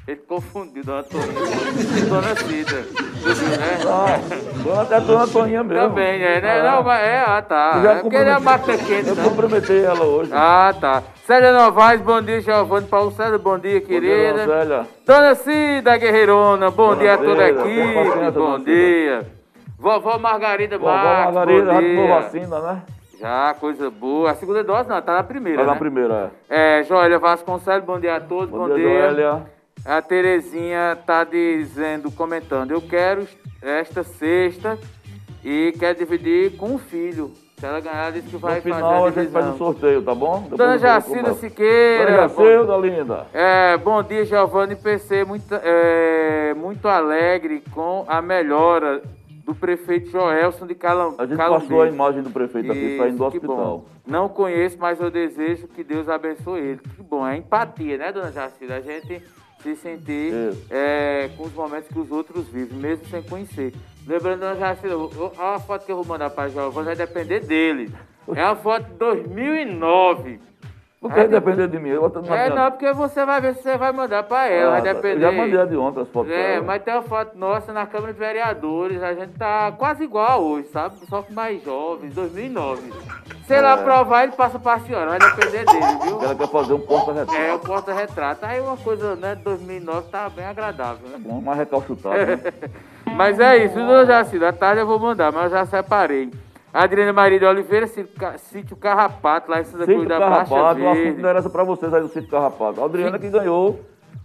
Ele confundiu Dona Toninha com Dona Cida. né? Não, dona, é Dona Toninha mesmo. Também, é, né? Ah. Não, mas é, ah, tá. É porque ele é mata quente, Eu comprometei ela hoje. Ah, tá. Célia Novaes, bom dia, Giovanni Paulo César, bom dia, querida. Bom dia, Dona Cida Guerreirona, bom Dona dia a toda a equipe, bom dia. Vovó Margarida Vovó Marcos, Margarida, bom dia. já vacina, né? Já, coisa boa. A segunda dose não, tá na primeira, Tá né? na primeira, é. É, Joélia Vasconcelos, bom dia a todos, bom, bom dia. dia. Joélia. A Terezinha tá dizendo, comentando, eu quero esta sexta e quer dividir com o filho. Se ela ganhar, diz que vai no final, fazer a, a gente faz o sorteio, tá bom? Depois Dona Jacilda Siqueira. Dona Jacilda, linda. É, bom dia, Giovanni PC. Muito, é, muito alegre com a melhora do prefeito Joelson de Calam A gente passou a imagem do prefeito Isso, aqui saindo do hospital. Bom. Não conheço, mas eu desejo que Deus abençoe ele. Que bom, é empatia, né, Dona Jacilda? A gente se sentir é, com os momentos que os outros vivem, mesmo sem conhecer. Lembrando, já a foto que eu vou mandar para Giovanni vai depender dele. É uma foto de 2009. Por que depender de mim? Eu é, não, porque você vai ver se você vai mandar para ela, ah, vai depender. Já mandei de ontem as fotos. É, mas tem uma foto nossa na Câmara de Vereadores, a gente tá quase igual hoje, sabe? Só que mais jovens, 2009. Se é. aprovar, ele passa para a senhora, vai depender dele, viu? Ela quer fazer um porta-retrato. É, um porta-retrato. Aí uma coisa, né, 2009 tá bem agradável, né? Bom, mais recalchutado, né? mas é isso, eu já assim, da tarde eu vou mandar, mas eu já separei. Adriana Maria de Oliveira, sítio Carrapato, lá em Santa Cruz da Baixa Verde. Sítio Carrapato, uma interessa para vocês aí do sítio Carrapato. A Adriana que ganhou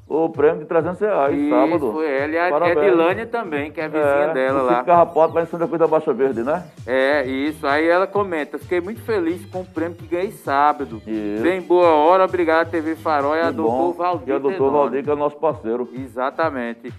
o prêmio de 300 reais, Isso, sábado. foi ela e a Parabéns. Edilânia também, que é a vizinha É, dela lá. Chico Carrapato lá em Santa Cruz da Baixa Verde, né? É, isso. Aí ela comenta, fiquei muito feliz com o prêmio que ganhei sábado. Isso. Bem boa hora, obrigado TV Farol e a doutor. Valdir E a doutor. Valdir, que é nosso parceiro. Exatamente.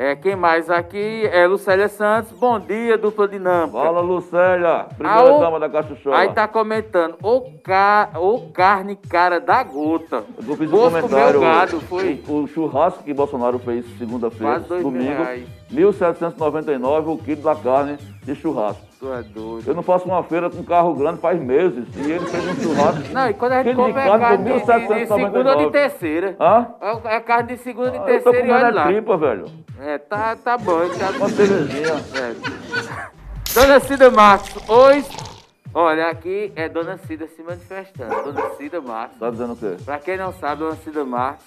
É, quem mais aqui é Lucélia Santos. Bom dia, dupla dinâmica. Fala, Lucélia, Ah, primeira o- dama da Cachuchola. Aí tá comentando, ô, ca... ô carne cara da gota. Eu fiz um comentário. gado, foi. O, o churrasco que Bolsonaro fez segunda-feira, domingo, reais. 1.799 o quilo da carne de churrasco. Tu é doido. Eu não faço uma feira com carro grande faz meses. E ele fez um churrasco. Não, e quando a gente come é carne de, de, de 1.799. segunda ou de terceira. Hã? É é carne de segunda e de Ah, eu tô terceira e olha é lá. tripa, velho. É, tá, tá bom. Tá... Uma cervejinha. É. Dona Cida Marcos, oi. Olha, aqui é Dona Cida se manifestando. Dona Cida Marcos. Tá dizendo o quê? Pra quem não sabe, Dona Cida Marcos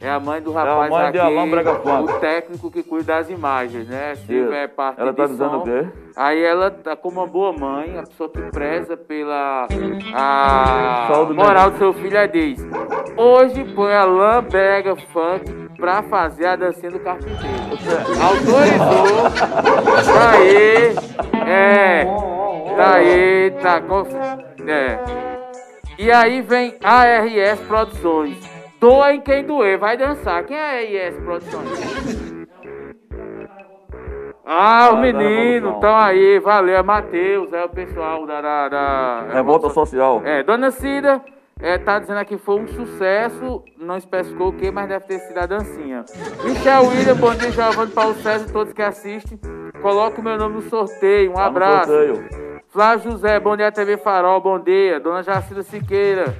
é a mãe do rapaz mãe de aqui, o técnicro que cuida das imagens, né? Se Isso. tiver parte Ela tá dizendo som, o quê? Aí ela tá como uma boa mãe, a pessoa que preza pela a moral do seu filho, ela diz: Hoje põe Alain Brega Funk pra fazer a dancinha do carpinteiro. Autorizou. Tá aí. É. Tá aí, tá. É. E aí vem ARS Produções. Doa em quem doer, vai dançar. Quem é ARS Produções? Ah, o Ah, da menino, Revolução. então aí, valeu, é Matheus, é o pessoal da. da, da Revolta social. É, Dona Cida é, tá dizendo aqui que foi um sucesso, não especificou o que, mas deve ter sido a dancinha. Michel William, bom dia, Giovanni Paulo César, todos que assistem. Coloca o meu nome no sorteio, um Tá no abraço. sorteio. Flávio José, bom dia TV Farol, bom dia. Dona Jacira Siqueira,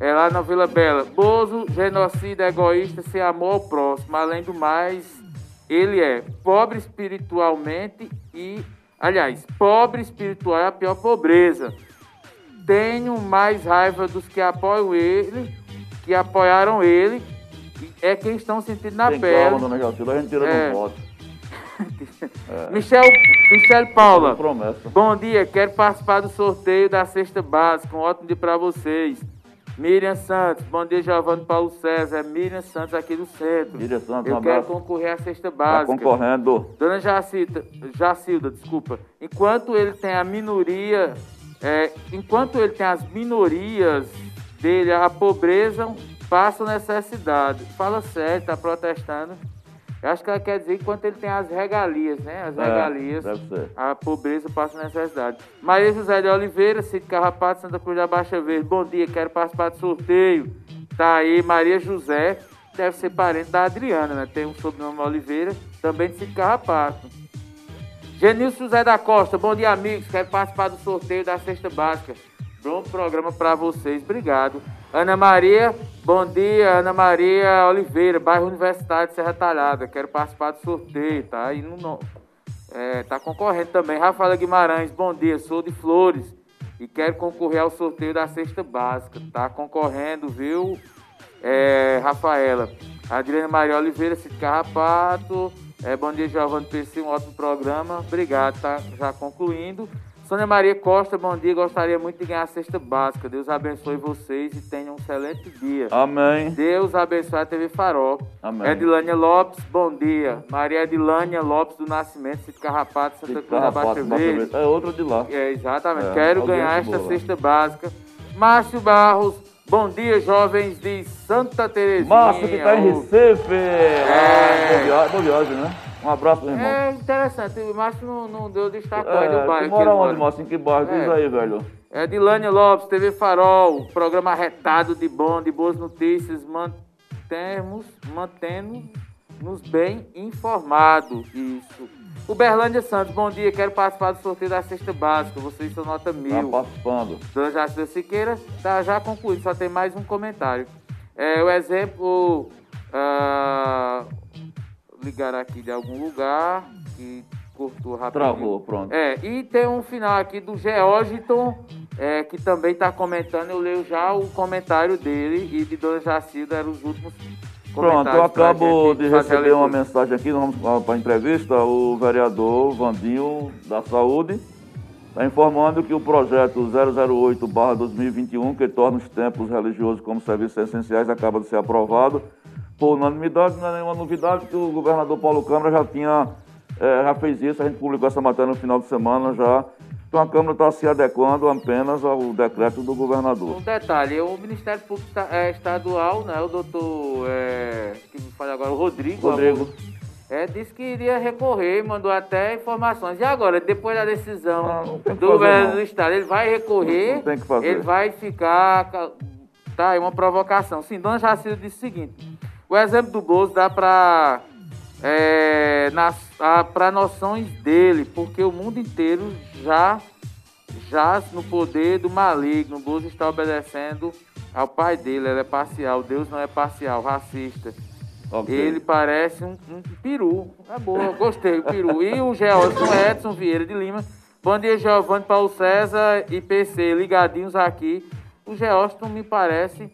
é lá na Vila Bela. Bozo, genocida, egoísta, sem amor ao próximo. Além do mais, ele é pobre espiritualmente e, aliás, pobre espiritual é a pior pobreza. Tenho mais raiva dos que apoiam ele, que apoiaram ele, e é quem estão sentindo na Tem pele. calma, dona Jacilda, a gente tira É. voto. Michel, Michel Paula. Bom dia, quero participar do sorteio da cesta básica. Um ótimo dia para vocês. Miriam Santos, bom dia, Giovanni Paulo César. É Miriam Santos aqui do centro. Miriam Santos, Eu um quero abraço. concorrer à cesta Tá básica. concorrendo. Dona Jacilda, Jacilda, desculpa. Enquanto ele tem a minoria, é, enquanto ele tem as minorias dele, a pobreza passa necessidade. Fala sério, tá protestando. Eu acho que ela quer dizer enquanto ele tem as regalias, né? As É, regalias. A pobreza passa necessidade. Maria José de Oliveira, Cid Carrapato, Santa Cruz da Baixa Verde. Bom dia, quero participar do sorteio. Tá aí, Maria José, deve ser parente da Adriana, né? Tem um sobrenome Oliveira, também de Cid Carrapato. Genilson José da Costa, bom dia, amigos. Quero participar do sorteio da cesta básica. Bom programa para vocês, obrigado. Ana Maria, bom dia, Ana Maria Oliveira, bairro Universitário de Serra Talhada. Quero participar do sorteio, tá? Aí no, no- é, tá concorrendo também. Rafaela Guimarães, bom dia, sou de Flores e quero concorrer ao sorteio da cesta básica. Tá concorrendo, viu, é, Rafaela? Adriana Maria Oliveira, Cid Carrapato. É, bom dia, Giovanni PC, um ótimo programa. Obrigado, tá já concluindo. Sônia Maria Costa, bom dia. Gostaria muito de ganhar a cesta básica. Deus abençoe vocês e tenham um excelente dia. Amém. Deus abençoe a TV Farol. Amém. Edilânia Lopes, bom dia. Maria Edilânia Lopes do Nascimento, Cid Carrapato, Santa Cruz da Baixa Verde. É outro de lá. É, exatamente. É, Quero ganhar esta boa. cesta básica. Márcio Barros, bom dia, jovens de Santa Terezinha. Márcio que tá em Recife. É. Ah, boa viagem, boa viagem, né? Um abraço, meu irmão. É interessante, o Márcio não, não deu destaque É, do bairro. tu mora onde, Márcio? Em que bairro? Diz É. aí, velho. É Dilane Lopes, TV Farol, programa retado de bom, de boas notícias, mantemos, mantendo-nos bem informados. Isso. O Berlândia Santos, bom dia, quero participar do sorteio da cesta básica, vocês são nota Tá mil. participando. Dona Jacida Siqueira, tá já concluído, só tem mais um comentário. É, o exemplo, ah, ligar aqui de algum lugar, que cortou rapidinho. Travou, pronto. É, e tem um final aqui do Georgiton, é, que também está comentando. Eu leio já o comentário dele e de Dona Jacilda, eram os últimos Pronto, eu acabo de receber uma mensagem aqui, vamos para a entrevista, o vereador Vandinho da Saúde está informando que o projeto 008-2021, que torna os templos religiosos como serviços essenciais, acaba de ser aprovado por unanimidade, não é nenhuma novidade que o governador Paulo Câmara já tinha, é, já fez isso, a gente publicou essa matéria no final de semana já. Então a Câmara está se adequando apenas ao decreto do governador. Um detalhe, o Ministério Público é, Estadual, né, o doutor, é, que me fala agora, o Rodrigo, Rodrigo. É, disse que iria recorrer, mandou até informações. E agora, depois da decisão Ah, do governo do Estado, ele vai recorrer, Não tem que fazer. ele vai ficar... ca- Tá aí uma provocação. Sim, Dona Jacilda disse o seguinte, o exemplo do Bozo dá para é, para noções dele, porque o mundo inteiro já jaz no poder do maligno. O Bozo está obedecendo ao pai dele, ele é parcial, Deus não é parcial, racista. Ok. Ele parece um, um peru. É boa, gostei, o peru. E o Georson Edson Vieira de Lima. Bom dia, Giovanni, Paulo César e PC, ligadinhos aqui. O Georson me parece,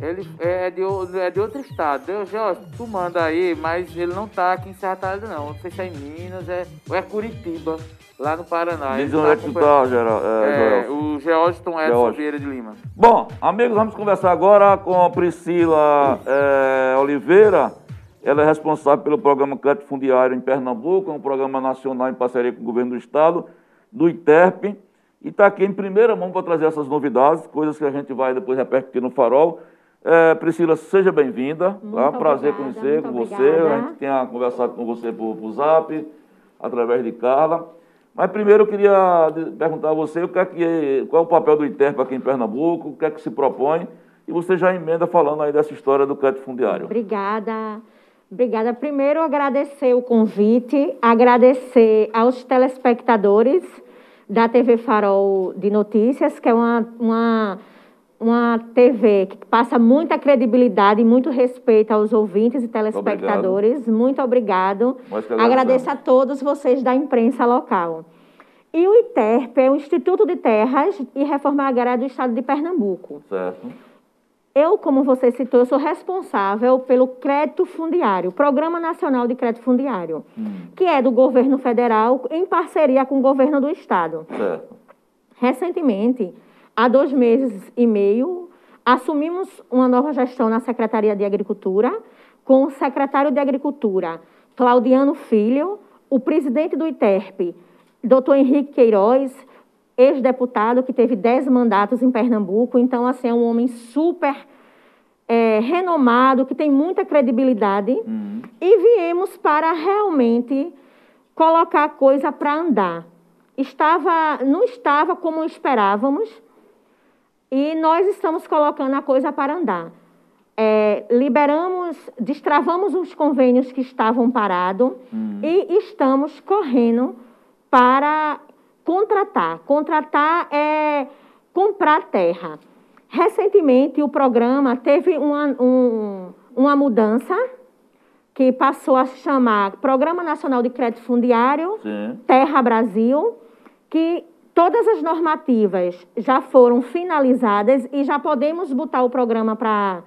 ele é de, o- é de outro estado. Deus, Georson, tu manda aí, mas ele não tá aqui em Serra Talhada, não. Sei se é em Minas, é, ou é Curitiba, lá no Paraná. Diz Ele onde é que tu tá, Geral, é, É, o Georgton Edson. Vieira de Lima. Bom, amigos, vamos conversar agora com a Priscila eh, Oliveira. Ela é responsável pelo programa Crédito Fundiário em Pernambuco, é um programa nacional em parceria com o governo do estado, do ITERP, e está aqui em primeira mão para trazer essas novidades, coisas que a gente vai depois repercutir no farol. Eh, Priscila, seja bem-vinda. Muito Tá? Prazer obrigada, conhecer com você. obrigada. A gente tinha conversado com você por, por zap, através de Carla. Mas primeiro eu queria perguntar a você o que é que, qual é o papel do ITERP aqui em Pernambuco, o que é que se propõe, e você já emenda falando aí dessa história do crédito fundiário. Obrigada. Obrigada. Primeiro, agradecer o convite, agradecer aos telespectadores da TV Farol de Notícias, que é uma, uma, uma TV que passa muita credibilidade e muito respeito aos ouvintes e telespectadores. Muito obrigado. Que agradecemos. Agradeço a todos vocês da imprensa local. E o ITERP é o Instituto de Terras e Reforma Agrária do Estado de Pernambuco. Certo? Eu, como você citou, sou responsável pelo crédito fundiário, Programa Nacional de Crédito Fundiário, que é do governo federal em parceria com o governo do estado. Certo. Recentemente, há dois meses e meio, assumimos uma nova gestão na Secretaria de Agricultura, com o secretário de Agricultura, Claudiano Filho, o presidente do ITERP, doutor Henrique Queiroz, ex-deputado que teve dez mandatos em Pernambuco, então, assim, é um homem super é, renomado, que tem muita credibilidade, e viemos para realmente colocar a coisa para andar. Estava, não estava como esperávamos, e nós estamos colocando a coisa para andar. É, liberamos, destravamos os convênios que estavam parados e estamos correndo para contratar. Contratar é comprar terra. Recentemente, o programa teve uma, um- uma mudança que passou a se chamar Programa Nacional de Crédito Fundiário Sim. Terra Brasil, que todas as normativas já foram finalizadas e já podemos botar o programa para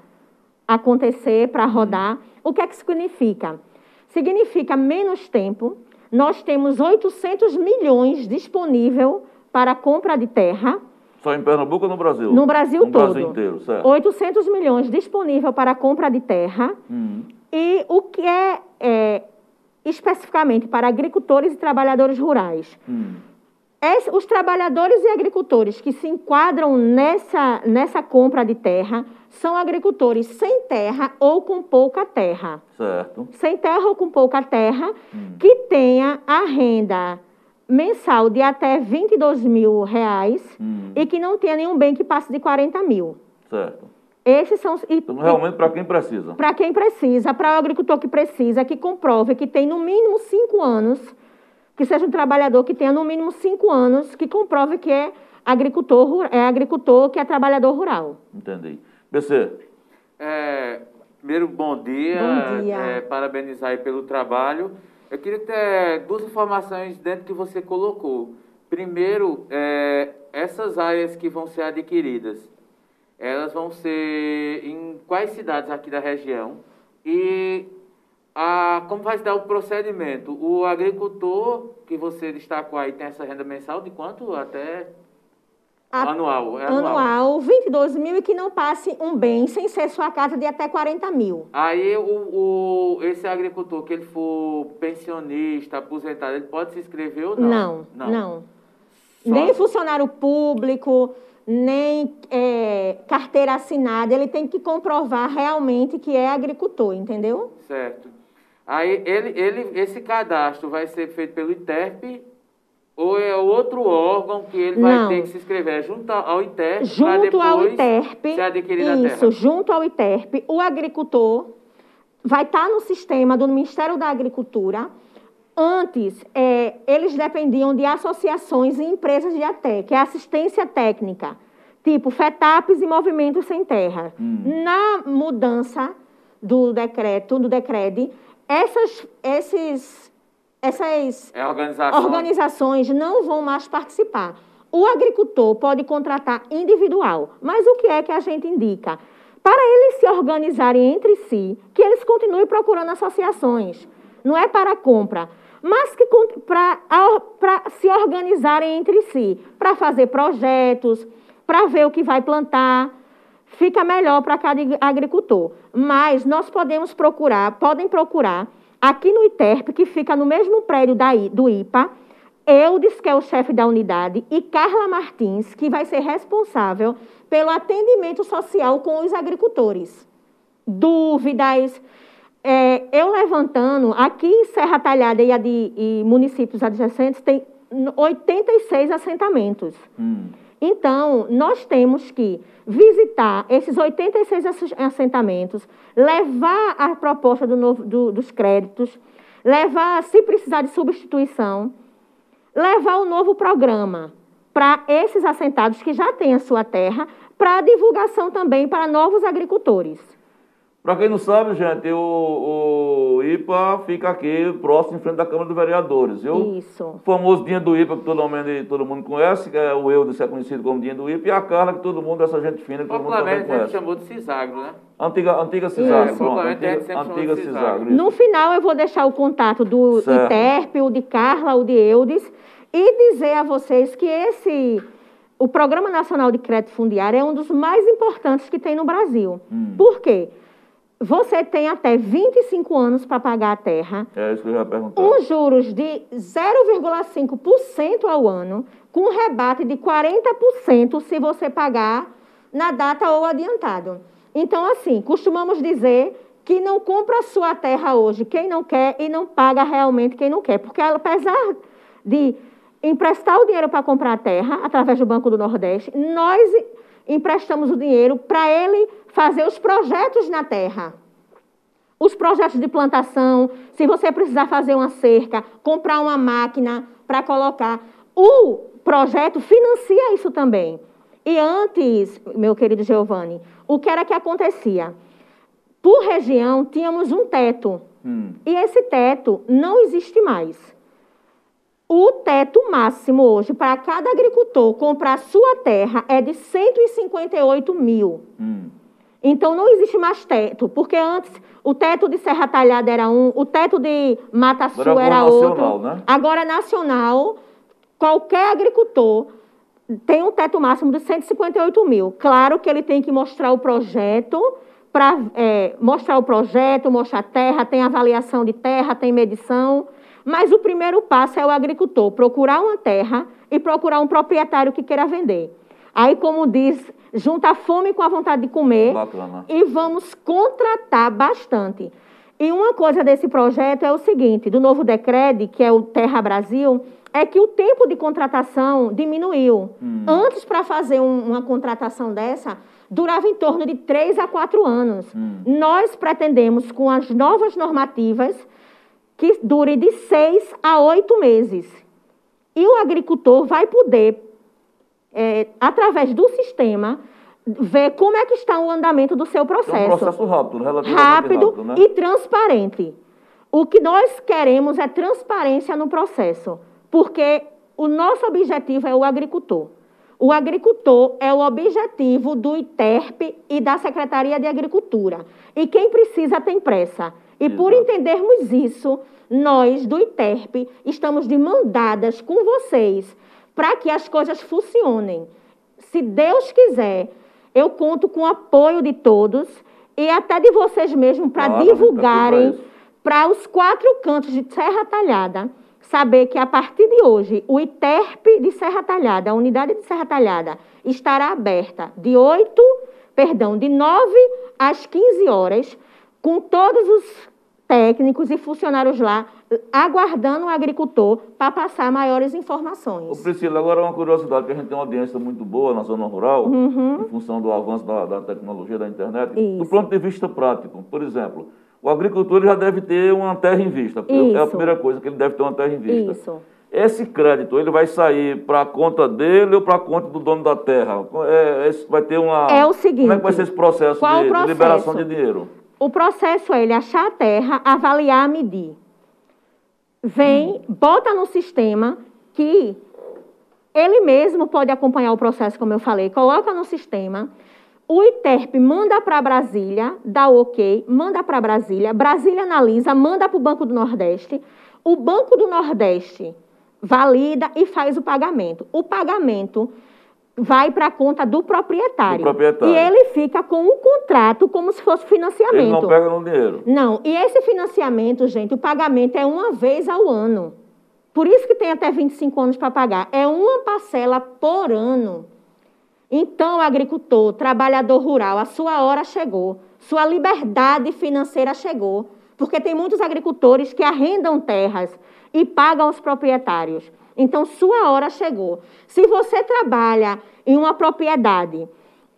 acontecer, para rodar. O que é que significa? Significa menos tempo. Nós temos 800 milhões disponível para compra de terra. Só em Pernambuco ou no Brasil? No Brasil no todo. Brasil inteiro, certo. 800 milhões disponível para compra de terra. Hum. E o que é, é, especificamente para agricultores e trabalhadores rurais? Hum. Os trabalhadores e agricultores que se enquadram nessa, nessa compra de terra são agricultores sem terra ou com pouca terra. Certo. Sem terra ou com pouca terra, que tenha a renda mensal de até 22 mil reais Hum. e que não tenha nenhum bem que passe de 40 mil. Certo. Esses são e- Então, realmente, para quem precisa. para quem precisa, para o agricultor que precisa, que comprove que tem no mínimo cinco anos, que seja um trabalhador que tenha no mínimo cinco anos, que comprove que é agricultor, é agricultor, que é trabalhador rural. Entendi. BC, É, primeiro, bom dia. Bom dia. É, parabenizar aí pelo trabalho. Eu queria ter duas informações dentro que você colocou. Primeiro, é, essas áreas que vão ser adquiridas, elas vão ser em quais cidades aqui da região? E a, como vai se dar o procedimento? O agricultor que você destacou aí tem essa renda mensal de quanto? Até A- Anual, é anual. Anual, 22 mil e que não passe um bem sem ser sua casa de até 40 mil. Aí o, o- esse agricultor que ele for pensionista, aposentado, ele pode se inscrever ou não? Não, não. Só- Nem funcionário público, nem é, carteira assinada. Ele tem que comprovar realmente que é agricultor, entendeu? Certo. Aí ele, ele, esse cadastro vai ser feito pelo ITERP ou é outro órgão que ele vai Não. ter que se inscrever? É junto ao ITERP Junto ao ITERP, ser adquirida a isso, junto ao ITERP, o agricultor vai estar no sistema do Ministério da Agricultura. Antes, é, eles dependiam de associações e empresas de ATE, que é assistência técnica, tipo FETAPs e Movimentos Sem Terra. Na mudança do decreto, do DECRED, essas, esses, essas É organizações não vão mais participar. O agricultor pode contratar individual, mas o que é que a gente indica? Para eles se organizarem entre si, que eles continuem procurando associações. Não é para compra, mas que para se organizarem entre si, para fazer projetos, para ver o que vai plantar, fica melhor para cada agricultor. Mas nós podemos procurar, podem procurar aqui no ITERP, que fica no mesmo prédio da do IPA, Eudes, que é o chefe da unidade, e Carla Martins, que vai ser responsável pelo atendimento social com os agricultores. Dúvidas. É, eu levantando, aqui em Serra Talhada e, e municípios adjacentes, tem 86 assentamentos. Então, nós temos que visitar esses 86 assi- assentamentos, levar a proposta do novo- do- dos créditos, levar, se precisar de substituição, levar o novo programa para esses assentados que já têm a sua terra, para divulgação também para novos agricultores. Para quem não sabe, gente, o, o IPA fica aqui próximo em frente da Câmara dos Vereadores, viu? Isso. O famoso Dinha do IPA, que todo mundo, todo mundo conhece, que é o Eudes, que é conhecido como Dinha do IPA, e a Carla, que todo mundo, essa gente fina, que todo mundo também Popularmente a gente conhece. chamou de Cisagro, né? Antiga, antiga Cisagro, Isso. pronto. Antiga, antiga Cisagro. No final, eu vou deixar o contato do Certo. ITERP, o de Carla, o de Eudes, e dizer a vocês que esse, o Programa Nacional de Crédito Fundiário é um dos mais importantes que tem no Brasil. Por quê? Você tem até 25 anos para pagar a terra, É isso que eu já perguntei. um juros de 0,5% ao ano, com rebate de 40% se você pagar na data ou adiantado. Então, assim, costumamos dizer que não compra a sua terra hoje quem não quer e não paga realmente quem não quer. Porque apesar de emprestar o dinheiro para comprar a terra, através do Banco do Nordeste, nós emprestamos o dinheiro para ele fazer os projetos na terra os projetos de plantação, se você precisar fazer uma cerca, comprar uma máquina para colocar. O projeto financia isso também. E antes, meu querido Giovanni, o que era que acontecia? Por região, tínhamos um teto. Hum. E esse teto não existe mais. O teto máximo hoje para cada agricultor comprar sua terra é de 158 mil. Hum. Então não existe mais teto, porque antes o teto de Serra Talhada era um, o teto de Mata Sul Agora é era nacional, outro. né? Agora é nacional. Qualquer agricultor tem um teto máximo de 158 mil. Claro que ele tem que mostrar o projeto para mostrar o projeto, mostrar a terra, tem avaliação de terra, tem medição. Mas o primeiro passo é o agricultor procurar uma terra e procurar um proprietário que queira vender. Aí, como diz, junta a fome com a vontade de comer Bacana. e vamos contratar bastante. E uma coisa desse projeto é o seguinte, do novo Decred, que é o Terra Brasil, é que o tempo de contratação diminuiu. Antes, para fazer um- uma contratação dessa, durava em torno de três a quatro anos. Nós pretendemos, com as novas normativas, que dure de seis a oito meses. E o agricultor vai poder é, através do sistema, ver como é que está o andamento do seu É um processo. processo rápido, relativamente rápido rápido, né? e transparente. O que nós queremos é transparência no processo, porque o nosso objetivo é o agricultor. O agricultor é o objetivo do ITERP e da Secretaria de Agricultura. E quem precisa tem pressa. E por Exato. entendermos isso, nós do ITERP estamos de mão dadas com vocês para que as coisas funcionem. se Deus quiser, eu conto com o apoio de todos e até de vocês mesmos para Claro, divulgarem para os quatro cantos de Serra Talhada, saber que a partir de hoje o ITERP de Serra Talhada, a unidade de Serra Talhada, estará aberta de 8, perdão, de 9 às 15 horas, com todos os técnicos e funcionários lá aguardando o agricultor para passar maiores Ô, informações. Priscila, agora uma curiosidade, que a gente tem uma audiência muito boa na zona rural, Uhum. em função do avanço da, da tecnologia, da internet. Isso. Do ponto de vista prático, por exemplo, o agricultor já deve ter uma terra em vista. É a Isso. primeira coisa, que ele deve ter uma terra em vista. Isso. Esse crédito, ele vai sair para a conta dele ou para a conta do dono da terra? É, esse vai ter uma... É o seguinte, Como é que vai ser esse processo, de, o de liberação processo? de dinheiro? O processo é ele achar a terra, avaliar, medir. Vem, bota no sistema que ele mesmo pode acompanhar o processo, como eu falei, coloca no sistema. O ITERP manda para Brasília, dá o ok, manda para Brasília, Brasília analisa, manda para o Banco do Nordeste. O Banco do Nordeste valida e faz o pagamento. O pagamento vai para a conta do proprietário. Do proprietário. E ele fica com um contrato como se fosse financiamento. Ele não pega no dinheiro. Não, e esse financiamento, gente, o pagamento é uma vez ao ano. Por isso que tem até 25 anos para pagar. É uma parcela por ano. Então, agricultor, trabalhador rural, a sua hora chegou. Sua liberdade financeira chegou. Porque tem muitos agricultores que arrendam terras e pagam aos proprietários. Então, sua hora chegou. Se você trabalha em uma propriedade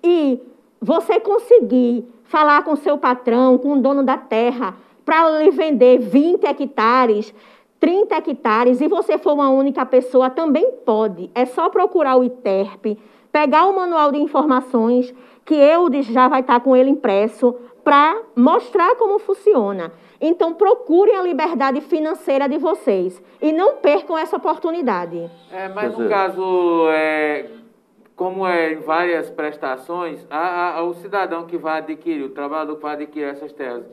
e você conseguir falar com seu patrão, com o dono da terra, para lhe vender 20 hectares, 30 hectares, e você for uma única pessoa, também pode. É só procurar o ITERP, pegar o manual de informações, que eu já vai estar com ele impresso, para mostrar como funciona. Então, procurem a liberdade financeira de vocês e não percam essa oportunidade. É, mas no caso, é, como é em várias prestações, a, a- o cidadão que vai adquirir, o trabalhador que vai adquirir essas terras,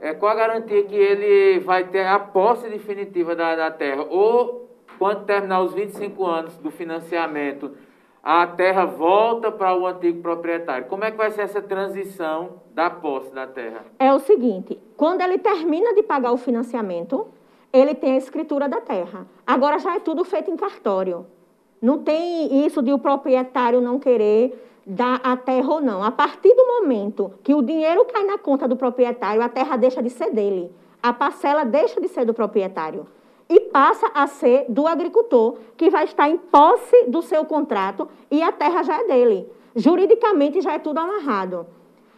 é, qual a garantia que ele vai ter a posse definitiva da, da terra? Ou, quando terminar os 25 anos do financiamento, a terra volta para o antigo proprietário? Como é que vai ser essa transição da posse da terra? é o seguinte: quando ele termina de pagar o financiamento, ele tem a escritura da terra. Agora já é tudo feito em cartório. Não tem isso de o proprietário não querer dar a terra ou não. A partir do momento que o dinheiro cai na conta do proprietário, a terra deixa de ser dele. A parcela deixa de ser do proprietário e passa a ser do agricultor, que vai estar em posse do seu contrato e a terra já é dele. Juridicamente já é tudo amarrado.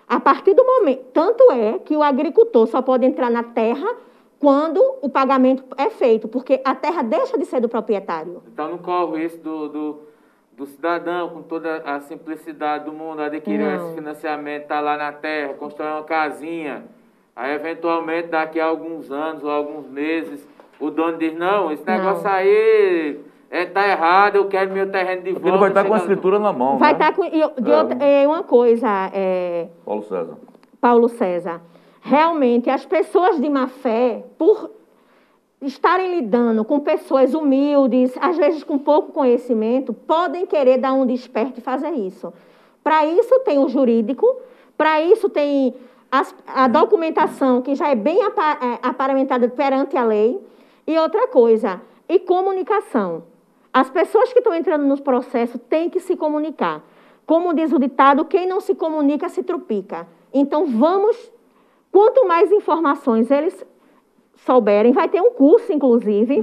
A partir do momento, tanto é que o agricultor só pode entrar na terra quando o pagamento é feito, porque a terra deixa de ser do proprietário. Então não corre o risco do, do, do cidadão, com toda a simplicidade do mundo, adquirir Não. esse financiamento, tá lá na terra, constrói uma casinha. Aí, eventualmente, daqui a alguns anos ou alguns meses, o dono diz, não, esse Não. negócio aí é, tá errado, eu quero meu terreno de Porque volta. ele vai estar com a escritura na mão, Vai né? estar com. e eu- de É. outra- é, uma coisa, é, Paulo César. Paulo César. Realmente, as pessoas de má fé, por estarem lidando com pessoas humildes, às vezes com pouco conhecimento, podem querer dar um desperto e fazer isso. Para isso tem o jurídico, para isso tem as- a documentação, que já é bem apa- é, aparamentada perante a lei. E outra coisa, e comunicação. As pessoas que estão entrando nos processos têm que se comunicar. Como diz o ditado, quem não se comunica se trupica. Então, vamos. Quanto mais informações eles souberem, vai ter um curso, inclusive,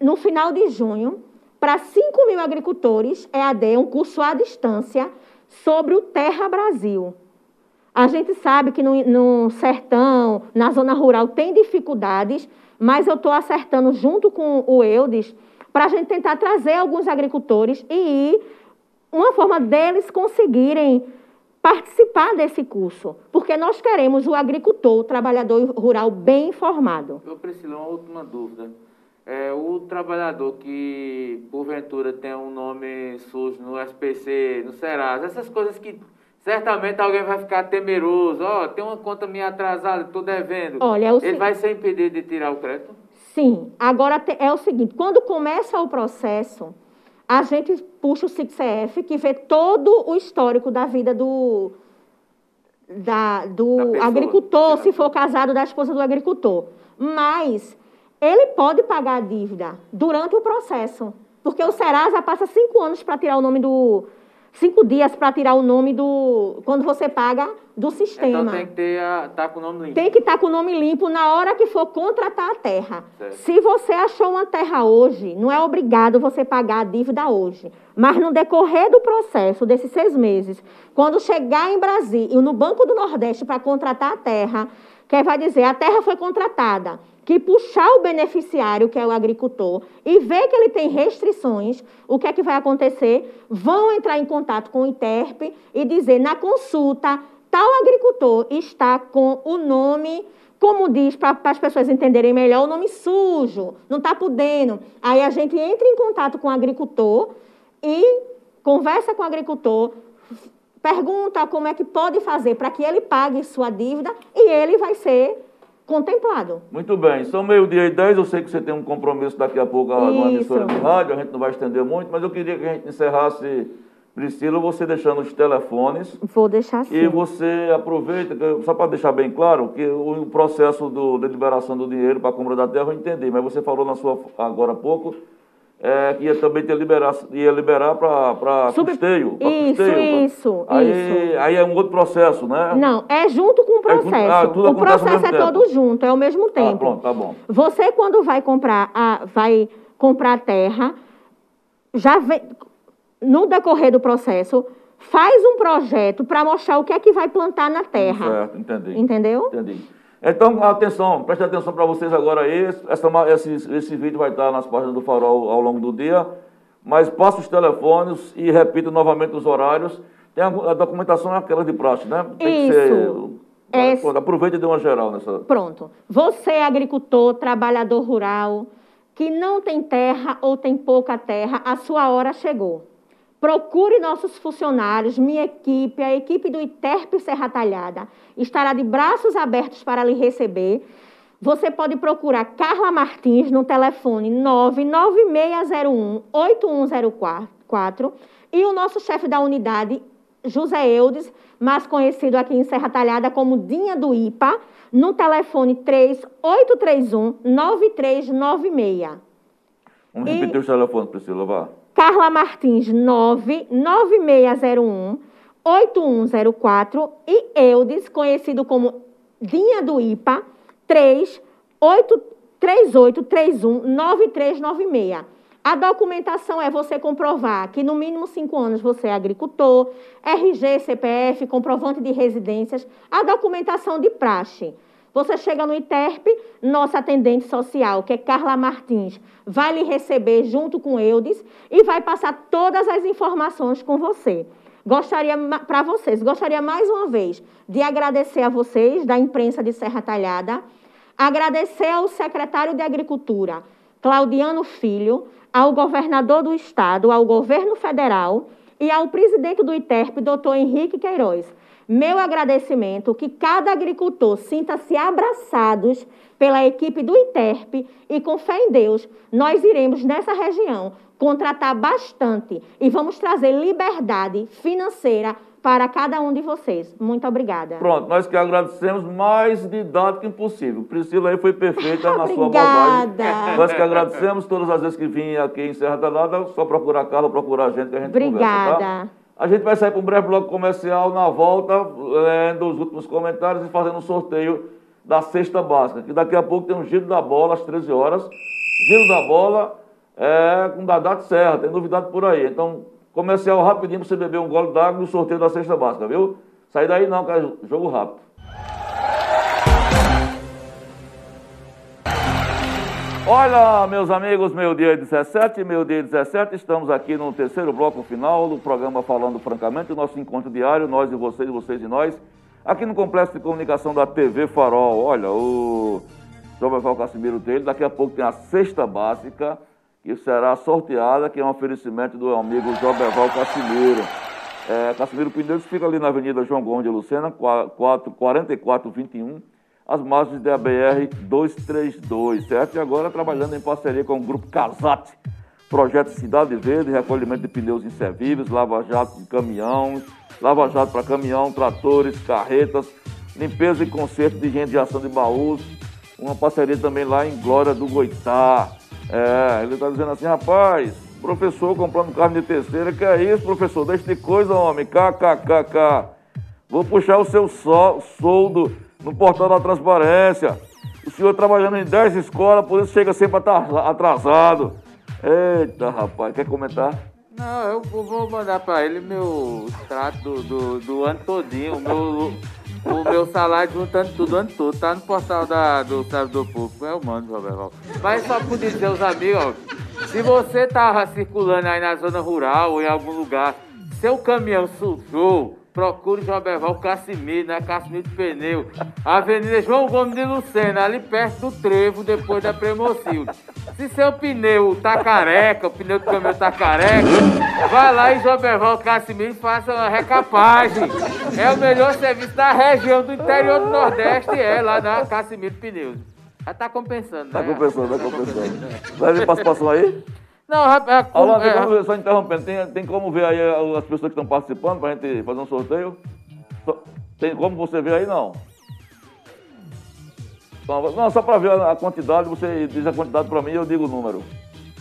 no final de junho, para 5 mil agricultores, EAD, um curso à distância, sobre o Terra Brasil. A gente sabe que no, no sertão, na zona rural, tem dificuldades, mas eu estou acertando junto com o Eudes para a gente tentar trazer alguns agricultores e uma forma deles conseguirem participar desse curso, porque nós queremos o agricultor, o trabalhador rural bem informado. Eu preciso uma última dúvida. É, o trabalhador que, porventura, tem um nome sujo no SPC, no Serasa, essas coisas que certamente alguém vai ficar temeroso. Ó, tem uma conta minha atrasada, estou devendo. Olha, é o Ele vai ser impedido de tirar o crédito? Sim, agora é o seguinte: quando começa o processo, a gente puxa o CICF, que vê todo o histórico da vida do, da, do Da pessoa, agricultor, se for casado, da esposa do agricultor. Mas ele pode pagar a dívida durante o processo, porque o Serasa passa cinco anos para tirar o nome do. Cinco dias para tirar o nome do. Quando você paga do sistema. Então tem que ter a, tá com o nome limpo. Tem que estar com o nome limpo na hora que for contratar a terra. Certo. Se você achou uma terra hoje, não é obrigado você pagar a dívida hoje. Mas no decorrer do processo, desses seis meses, quando chegar em Brasília, no Banco do Nordeste para contratar a terra, que vai dizer, a terra foi contratada, que puxar o beneficiário, que é o agricultor, e ver que ele tem restrições, o que é que vai acontecer? Vão entrar em contato com o ITERP e dizer, na consulta, tal agricultor está com o nome, como diz, para as pessoas entenderem melhor, o nome sujo, não está podendo. Aí a gente entra em contato com o agricultor e conversa com o agricultor, pergunta como é que pode fazer para que ele pague sua dívida e ele vai ser contemplado. Muito bem, são meio-dia e dez, eu sei que você tem um compromisso daqui a pouco numa Isso. emissora de rádio, a gente não vai estender muito, mas eu queria que a gente encerrasse, Priscila, você deixando os telefones Vou deixar assim. e você aproveita, só para deixar bem claro, que o processo do, da liberação do dinheiro para a compra da terra eu entendi, mas você falou na sua, agora há pouco é, que ia também ter liberar, ia liberar para Sub- custeio. pra Isso, custeio. isso, aí, isso. Aí é um outro processo, né? Não, é junto com o É processo. ah, tudo o processo é mesmo todo tempo. junto, é ao mesmo Ah, tempo. pronto, tá bom. Você, quando vai comprar a, vai comprar terra, já vem, no decorrer do processo, faz um projeto para mostrar o que é que vai plantar na terra. Certo, entendi. Entendeu? Entendi. Então, atenção, preste atenção para vocês agora aí. Essa, esse, esse vídeo vai estar nas páginas do Farol ao longo do dia. Mas passa os telefones e repita novamente os horários. Tem a, a documentação é aquela de praxe, né? Tem que ser. Isso. É- Pronto, Aproveita e dê uma geral nessa. Pronto. Você, agricultor, trabalhador rural, que não tem terra ou tem pouca terra, a sua hora chegou. Procure nossos funcionários, minha equipe, a equipe do ITERP Serra Talhada. Estará de braços abertos para lhe receber. Você pode procurar Carla Martins no telefone 99601-8104 e o nosso chefe da unidade, José Eudes, mais conhecido aqui em Serra Talhada como Dinha do IPA, no telefone 3831-9396. Vamos E- repetir os telefones, Priscila, vá. Carla Martins, 99601-8104 e Eudes, conhecido como Dinha do IPA, 3831-9396. A documentação é você comprovar que no mínimo cinco anos você é agricultor, RG, CPF, comprovante de residências, a documentação de praxe. Você chega no ITERP, nossa atendente social, que é Carla Martins, vai lhe receber junto com Eudes e vai passar todas as informações com você. Gostaria para vocês, gostaria mais uma vez de agradecer a vocês da imprensa de Serra Talhada, agradecer ao secretário de Agricultura, Claudiano Filho, ao governador do estado, ao governo federal e ao presidente do ITERP, doutor Henrique Queiroz. Meu agradecimento, que cada agricultor sinta-se abraçados pela equipe do ITERP e com fé em Deus, nós iremos nessa região contratar bastante e vamos trazer liberdade financeira para cada um de vocês. Muito obrigada. Pronto, nós que agradecemos mais didático impossível. Priscila aí foi perfeita na sua abordagem. Obrigada. Nós que agradecemos todas as vezes que vim aqui em Serra Talhada, só procurar a Carla, procurar a gente que a gente conversa, tá? A gente vai sair para um breve bloco comercial na volta, lendo os últimos comentários e fazendo um sorteio da cesta básica, que daqui a pouco tem um giro da bola às 13 horas. Giro da bola é com Dadá de Serra, tem novidade por aí. Então, comercial rapidinho para você beber um gole d'água e o sorteio da cesta básica, viu? Sai daí não, que é jogo rápido. Olha, meus amigos, meu dia 17, meu dia 17, estamos aqui no terceiro bloco final do programa Falando Francamente, o nosso encontro diário, nós e vocês, vocês e nós, aqui no Complexo de Comunicação da TV Farol. Olha, o João Casimiro dele, daqui a pouco tem a cesta básica, que será sorteada, que é um oferecimento do amigo Joberval Casimiro. É, Casimiro Pneus fica ali na Avenida João Gomes de Lucena, 4, 4421, as margens da BR 232, certo? E agora trabalhando em parceria com o Grupo Casate, projeto Cidade Verde, recolhimento de pneus inservíveis, lava-jato de caminhão, lava-jato para caminhão, tratores, carretas, limpeza e conserto de higienização de baús, uma parceria também lá em Glória do Goitá. É, ele está dizendo assim, rapaz, professor comprando carro de terceira, que é isso, professor? Deixa de coisa, homem, kkkk. Vou puxar o seu soldo no portal da transparência. O senhor trabalhando em 10 escolas, por isso chega sempre atrasado. Eita, rapaz, quer comentar? Não, eu vou mandar para ele meu extrato do, do, do, ano todinho, o meu, o meu salário juntando tudo ano todo. Tá no portal da, do servidor público. Eu mando, Roberto. Mas só por dizer aos amigos, ó, se você tava circulando aí na zona rural ou em algum lugar, seu caminhão sujou, Procure João Berval Cassimiro, né? Cassimiro de Pneu. Avenida João Gomes de Lucena, ali perto do trevo, depois da Premocil. Se seu pneu tá careca, o pneu do caminhão tá careca, vai lá em João Berval Cassimiro e faça uma recapagem. É o melhor serviço da região do interior do Nordeste, é lá na Cassimiro Pneus. Já tá compensando, tá né? Tá compensando, tá compensando. Vai ver participação aí? Não, é, Alô, é, só interrompendo, tem, tem como ver aí as pessoas que estão participando para a gente fazer um sorteio? Tem como você ver aí, não? Não, só para ver a quantidade, você diz a quantidade para mim e eu digo o número.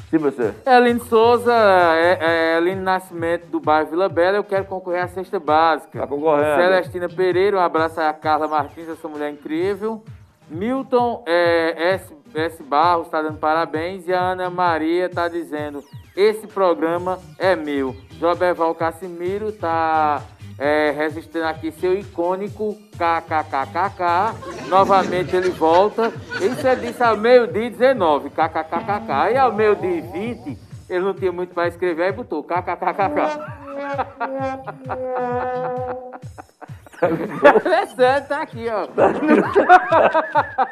Sim, você. Eline Souza, é, é, Eline Nascimento do bairro Vila Bela, eu quero concorrer à cesta básica. Tá concorrendo. Celestina Pereira, um abraço a Carla Martins, essa mulher incrível. Milton é, S, S. Barros está dando parabéns e a Ana Maria está dizendo: esse programa é meu. Joberval Cassimiro está é, registrando aqui seu icônico KKKKK. Novamente ele volta. Isso é disse ao meio-dia 19, KKKKK. E ao meio-dia 20, ele não tinha muito para escrever, aí botou KKKKK. Sério, tá aqui, ó.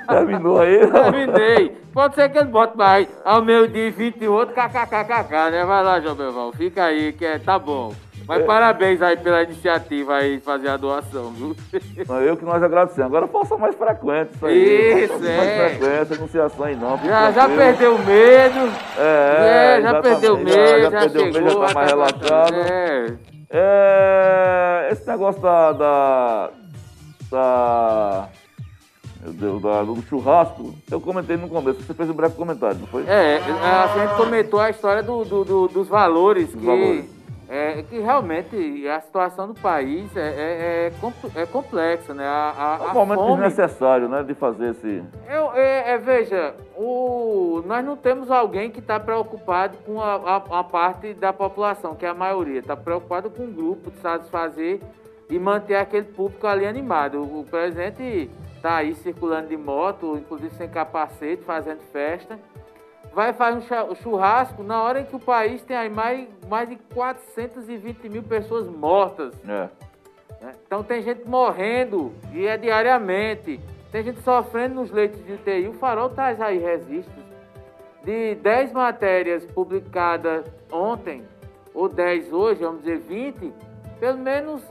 Terminou aí? Terminei. Pode ser que ele bote mais ao meio dia 20 outro kkkk, né? Vai lá, João Belval. Fica aí, que é, tá bom. Mas é. parabéns aí pela iniciativa aí de fazer a doação, viu? Eu que nós agradecemos. Agora faça mais frequente isso aí. Isso, é. Mais frequente, anunciação aí não. Já, já perdeu o medo. É, é já perdeu o medo, já, já, perdeu chegou, medo, já tá mais relaxado. É. É, esse negócio da, da, da meu Deus, da, do churrasco, eu comentei no começo, você fez um breve comentário, não foi? É, a gente comentou a história do, do, do dos valores dos que valores. É, que realmente a situação do país é, é, é, é complexa, né? A, a, é um momento fome... desnecessário, né, de fazer esse... Eu, é, é, veja, o, nós não temos alguém que está preocupado com a, a, a, parte da população, que é a maioria. Está preocupado com um grupo de satisfazer e manter aquele público ali animado. O, o presidente está aí circulando de moto, inclusive sem capacete, fazendo festa vai fazer um churrasco na hora em que o país tem aí mais, mais de 420 mil pessoas mortas. É. Né? Então tem gente morrendo e é diariamente. Tem gente sofrendo nos leitos de UTI. O Farol traz aí registros de 10 matérias publicadas ontem, ou 10 hoje, vamos dizer 20, pelo menos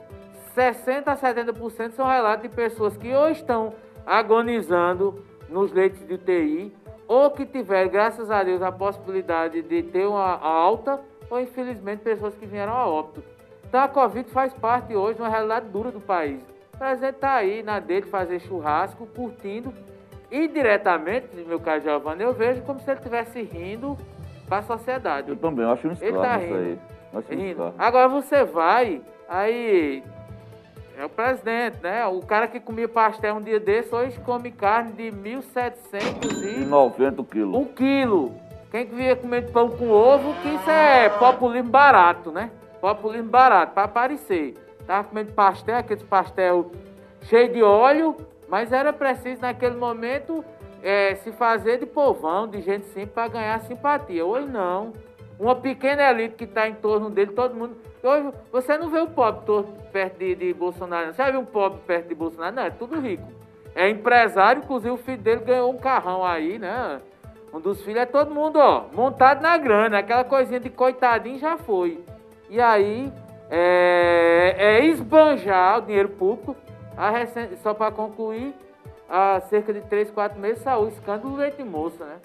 60 a 70% são relatos de pessoas que ou estão agonizando nos leitos de UTI ou que tiver, graças a Deus, a possibilidade de ter uma alta, ou infelizmente pessoas que vieram a óbito. Então a Covid faz parte hoje de uma realidade dura do país. O presidente está aí na dele fazer churrasco, curtindo, e diretamente, meu caro Giovanni, eu vejo como se ele estivesse rindo para a sociedade. Eu também, eu acho um escândalo ele tá rindo, isso aí. Rindo. Agora você vai, aí é o presidente, né? O cara que comia pastel um dia desse, hoje come carne de 1.790 quilos. Um quilo. Quem que via comendo pão com ovo, que isso é populismo barato, né? Populismo barato, para aparecer. Tava comendo pastel, aqueles pastel cheio de óleo, mas era preciso naquele momento é, se fazer de povão, de gente simples, para ganhar simpatia. Hoje não. Uma pequena elite que está em torno dele, todo mundo Hoje você não vê o pobre todo perto de, de Bolsonaro. Você já viu um pobre perto de Bolsonaro? Não, é tudo rico. É empresário, inclusive o filho dele ganhou um carrão aí, né? Um dos filhos é todo mundo, ó, montado na grana. Aquela coisinha de coitadinho já foi. E aí, é, é esbanjar o dinheiro público. Recente, só para concluir, há cerca de 3, 4 meses saiu o escândalo do leite moça, né?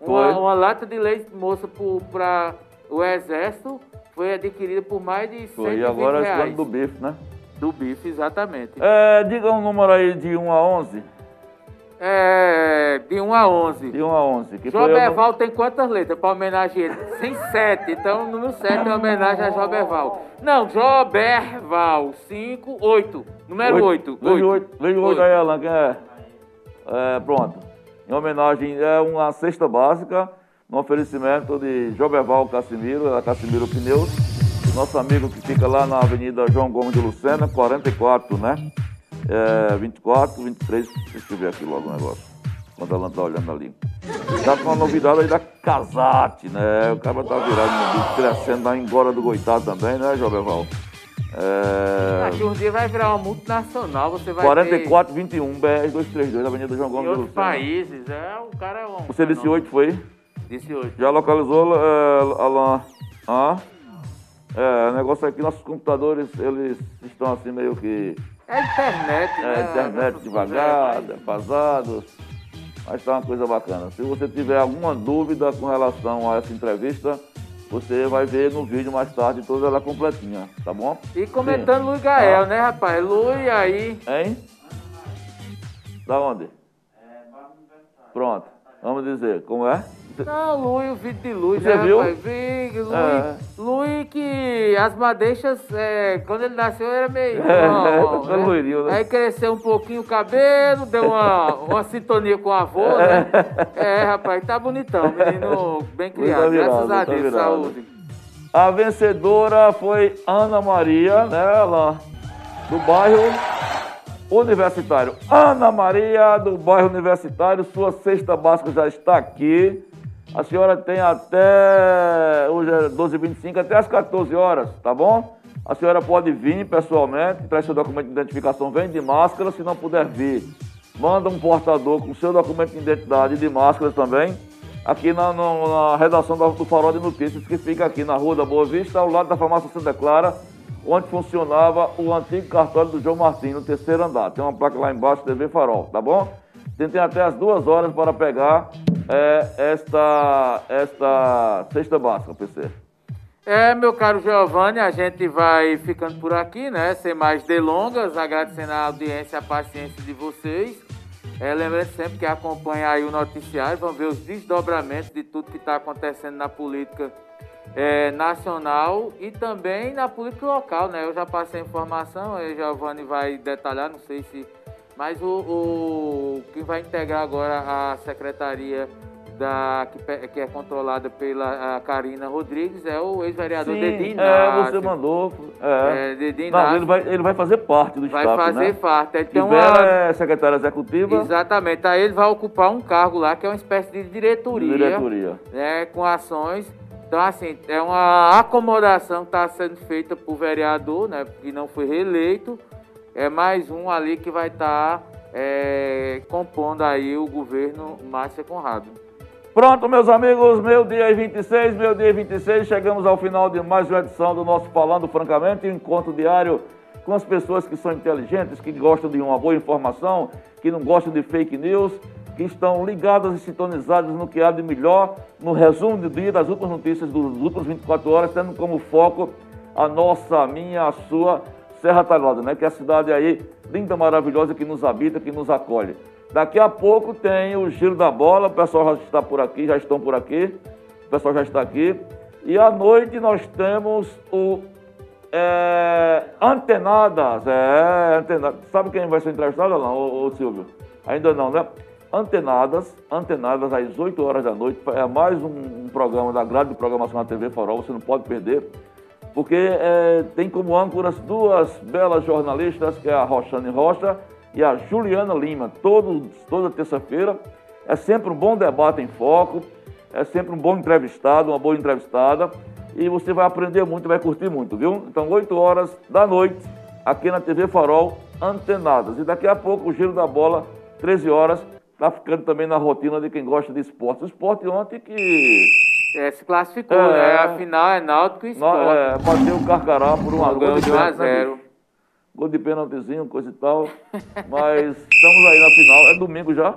Uma, uma, lata de leite moça para o Exército foi adquirido por mais de 120 Foi, e agora é reais. esse do bife, né? Do bife, exatamente. É, diga um número aí de 1 a 11. É, de 1 a 11. De 1 a 11. Que João foi o nu- Berval tem quantas letras para homenagear ele? Tem sete, então o número 7 é homenagem a João Berval. Não, João Berval, 5, 8. Número 8. Veja o 8. Veja o 8 aí, Alan, quem é? É, pronto. Em homenagem, é uma cesta básica, no oferecimento de Joberval Cassimiro, da Cassimiro Pneus, nosso amigo que fica lá na Avenida João Gomes de Lucena, 44, né? É, 24, 23, deixa eu ver aqui logo o negócio, quando a Alan tá olhando ali. Tá com uma novidade aí da Casate, né? O cara tá virado, crescendo lá em Gora do Goitá também, né, Joberval? É... Daqui um dia vai virar uma multinacional, você vai 4421 BR 232, Avenida João ter em Gomes de outros países. É, o cara é um... Você disse 8 foi? Disse 8. Já localizou, é, Alan? Ah? É, o negócio aqui, nossos computadores, eles estão assim meio que... É internet, É, né? internet Nossa, devagar, é, defasados. Mas tá uma coisa bacana. Se você tiver alguma dúvida com relação a essa entrevista, você vai ver no vídeo mais tarde toda ela completinha, tá bom? E comentando Luiz Gael, Ah. né, rapaz? Luiz aí... Hein? Da onde? Pronto. Vamos dizer, como é? Não, Luiz, o vídeo de Luiz, Você né, viu? rapaz? Vi, Luiz, É. Que as madeixas, é, quando ele nasceu, era meio... É, ó, tá loirinho, né? Aí cresceu um pouquinho o cabelo, deu uma, uma sintonia com o avô, né? É, rapaz, tá bonitão, menino bem criado, virado, graças a Deus, virado. saúde. A vencedora foi Ana Maria, né? Ela, do bairro Universitário. Ana Maria, do bairro Universitário, sua cesta básica já está aqui. A senhora tem até, hoje é 12h25, até as 14 horas, tá bom? A senhora pode vir pessoalmente, traz seu documento de identificação, vem de máscara, se não puder vir. Manda um portador com seu documento de identidade e de máscara também, aqui na, no- na redação do, do Farol de Notícias, que fica aqui na Rua da Boa Vista, ao lado da farmácia Santa Clara, onde funcionava o antigo cartório do João Martins, no terceiro andar. Tem uma placa lá embaixo, TV Farol, tá bom? Você tem até as duas horas para pegar é, esta, esta cesta básica, PC. É, meu caro Giovanni, a gente vai ficando por aqui, né? Sem mais delongas, agradecendo a audiência a paciência de vocês. É, lembrando sempre que acompanha aí o noticiário, vão ver os desdobramentos de tudo que está acontecendo na política é, nacional e também na política local, né? Eu já passei a informação, aí o Giovanni vai detalhar, não sei se. Mas o, o quem vai integrar agora a secretaria da, que, que é controlada pela Karina Rodrigues é o ex-vereador Dedinho é, você mandou. É. É, Dedinho Não, ele vai, ele vai fazer parte do Vai staff, fazer né? parte. Tivera uma... é secretária executiva Exatamente. Aí ele vai ocupar um cargo lá que é uma espécie de de diretoria. diretoria. né, com ações. Então, assim, é uma acomodação que está sendo feita por vereador, né, que não foi reeleito. É mais um ali que vai estar compondo aí o governo Márcia Conrado. Pronto, meus amigos, meu dia é 26, meu dia é 26, chegamos ao final de mais uma edição do nosso Falando Francamente, encontro diário com as pessoas que são inteligentes, que gostam de uma boa informação, que não gostam de fake news, que estão ligadas e sintonizadas no que há de melhor, no resumo do dia, das últimas notícias das últimas 24 horas, tendo como foco a nossa, a minha, a sua Serra Talhada, né? Que é a cidade aí linda, maravilhosa, que nos habita, que nos acolhe. Daqui a pouco tem o Giro da Bola, o pessoal já está por aqui, já estão por aqui, o pessoal já está aqui. E à noite nós temos o é, Antenadas, é, Antenadas. Sabe quem vai ser entrevistado, não, ô, ô, Silvio? Ainda não, né? Antenadas, Antenadas às 8 horas da noite, é mais um, um programa da grade de programação da TV Farol, você não pode perder porque é, tem como âncoras duas belas jornalistas, que é a Roxane Rocha e a Juliana Lima, todo, toda terça-feira. É sempre um bom debate em foco, é sempre um bom entrevistado, uma boa entrevistada, e você vai aprender muito, vai curtir muito, viu? Então, 8 horas da noite, aqui na TV Farol, Antenadas. E daqui a pouco, o Giro da Bola, 13 horas, tá ficando também na rotina de quem gosta de esporte. O esporte ontem que... É, se classificou, É. né? Afinal é Náutico e Sport. é, bateu o Carcará por uma Ganhou gol de 1 a pênalti, né, 0. bicho? Gol de pênaltizinho, coisa e tal. Mas estamos aí na final. É domingo já?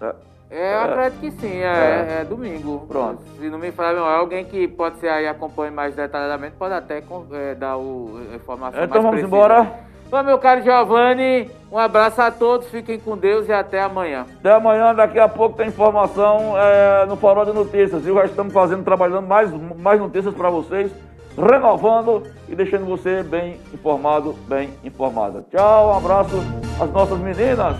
É. É, eu acredito que sim, é, é. é domingo. Pronto. Se não me falar, é alguém que pode ser aí, acompanhe mais detalhadamente, pode até é, dar o, informação então mais vamos precisa. embora. Então, meu caro Giovanni, um abraço a todos, fiquem com Deus e até amanhã. Até amanhã, daqui a pouco tem informação é, no Farol de Notícias, viu? Já estamos fazendo, trabalhando mais, mais notícias para vocês, renovando e deixando você bem informado, bem informada. Tchau, um abraço às nossas meninas.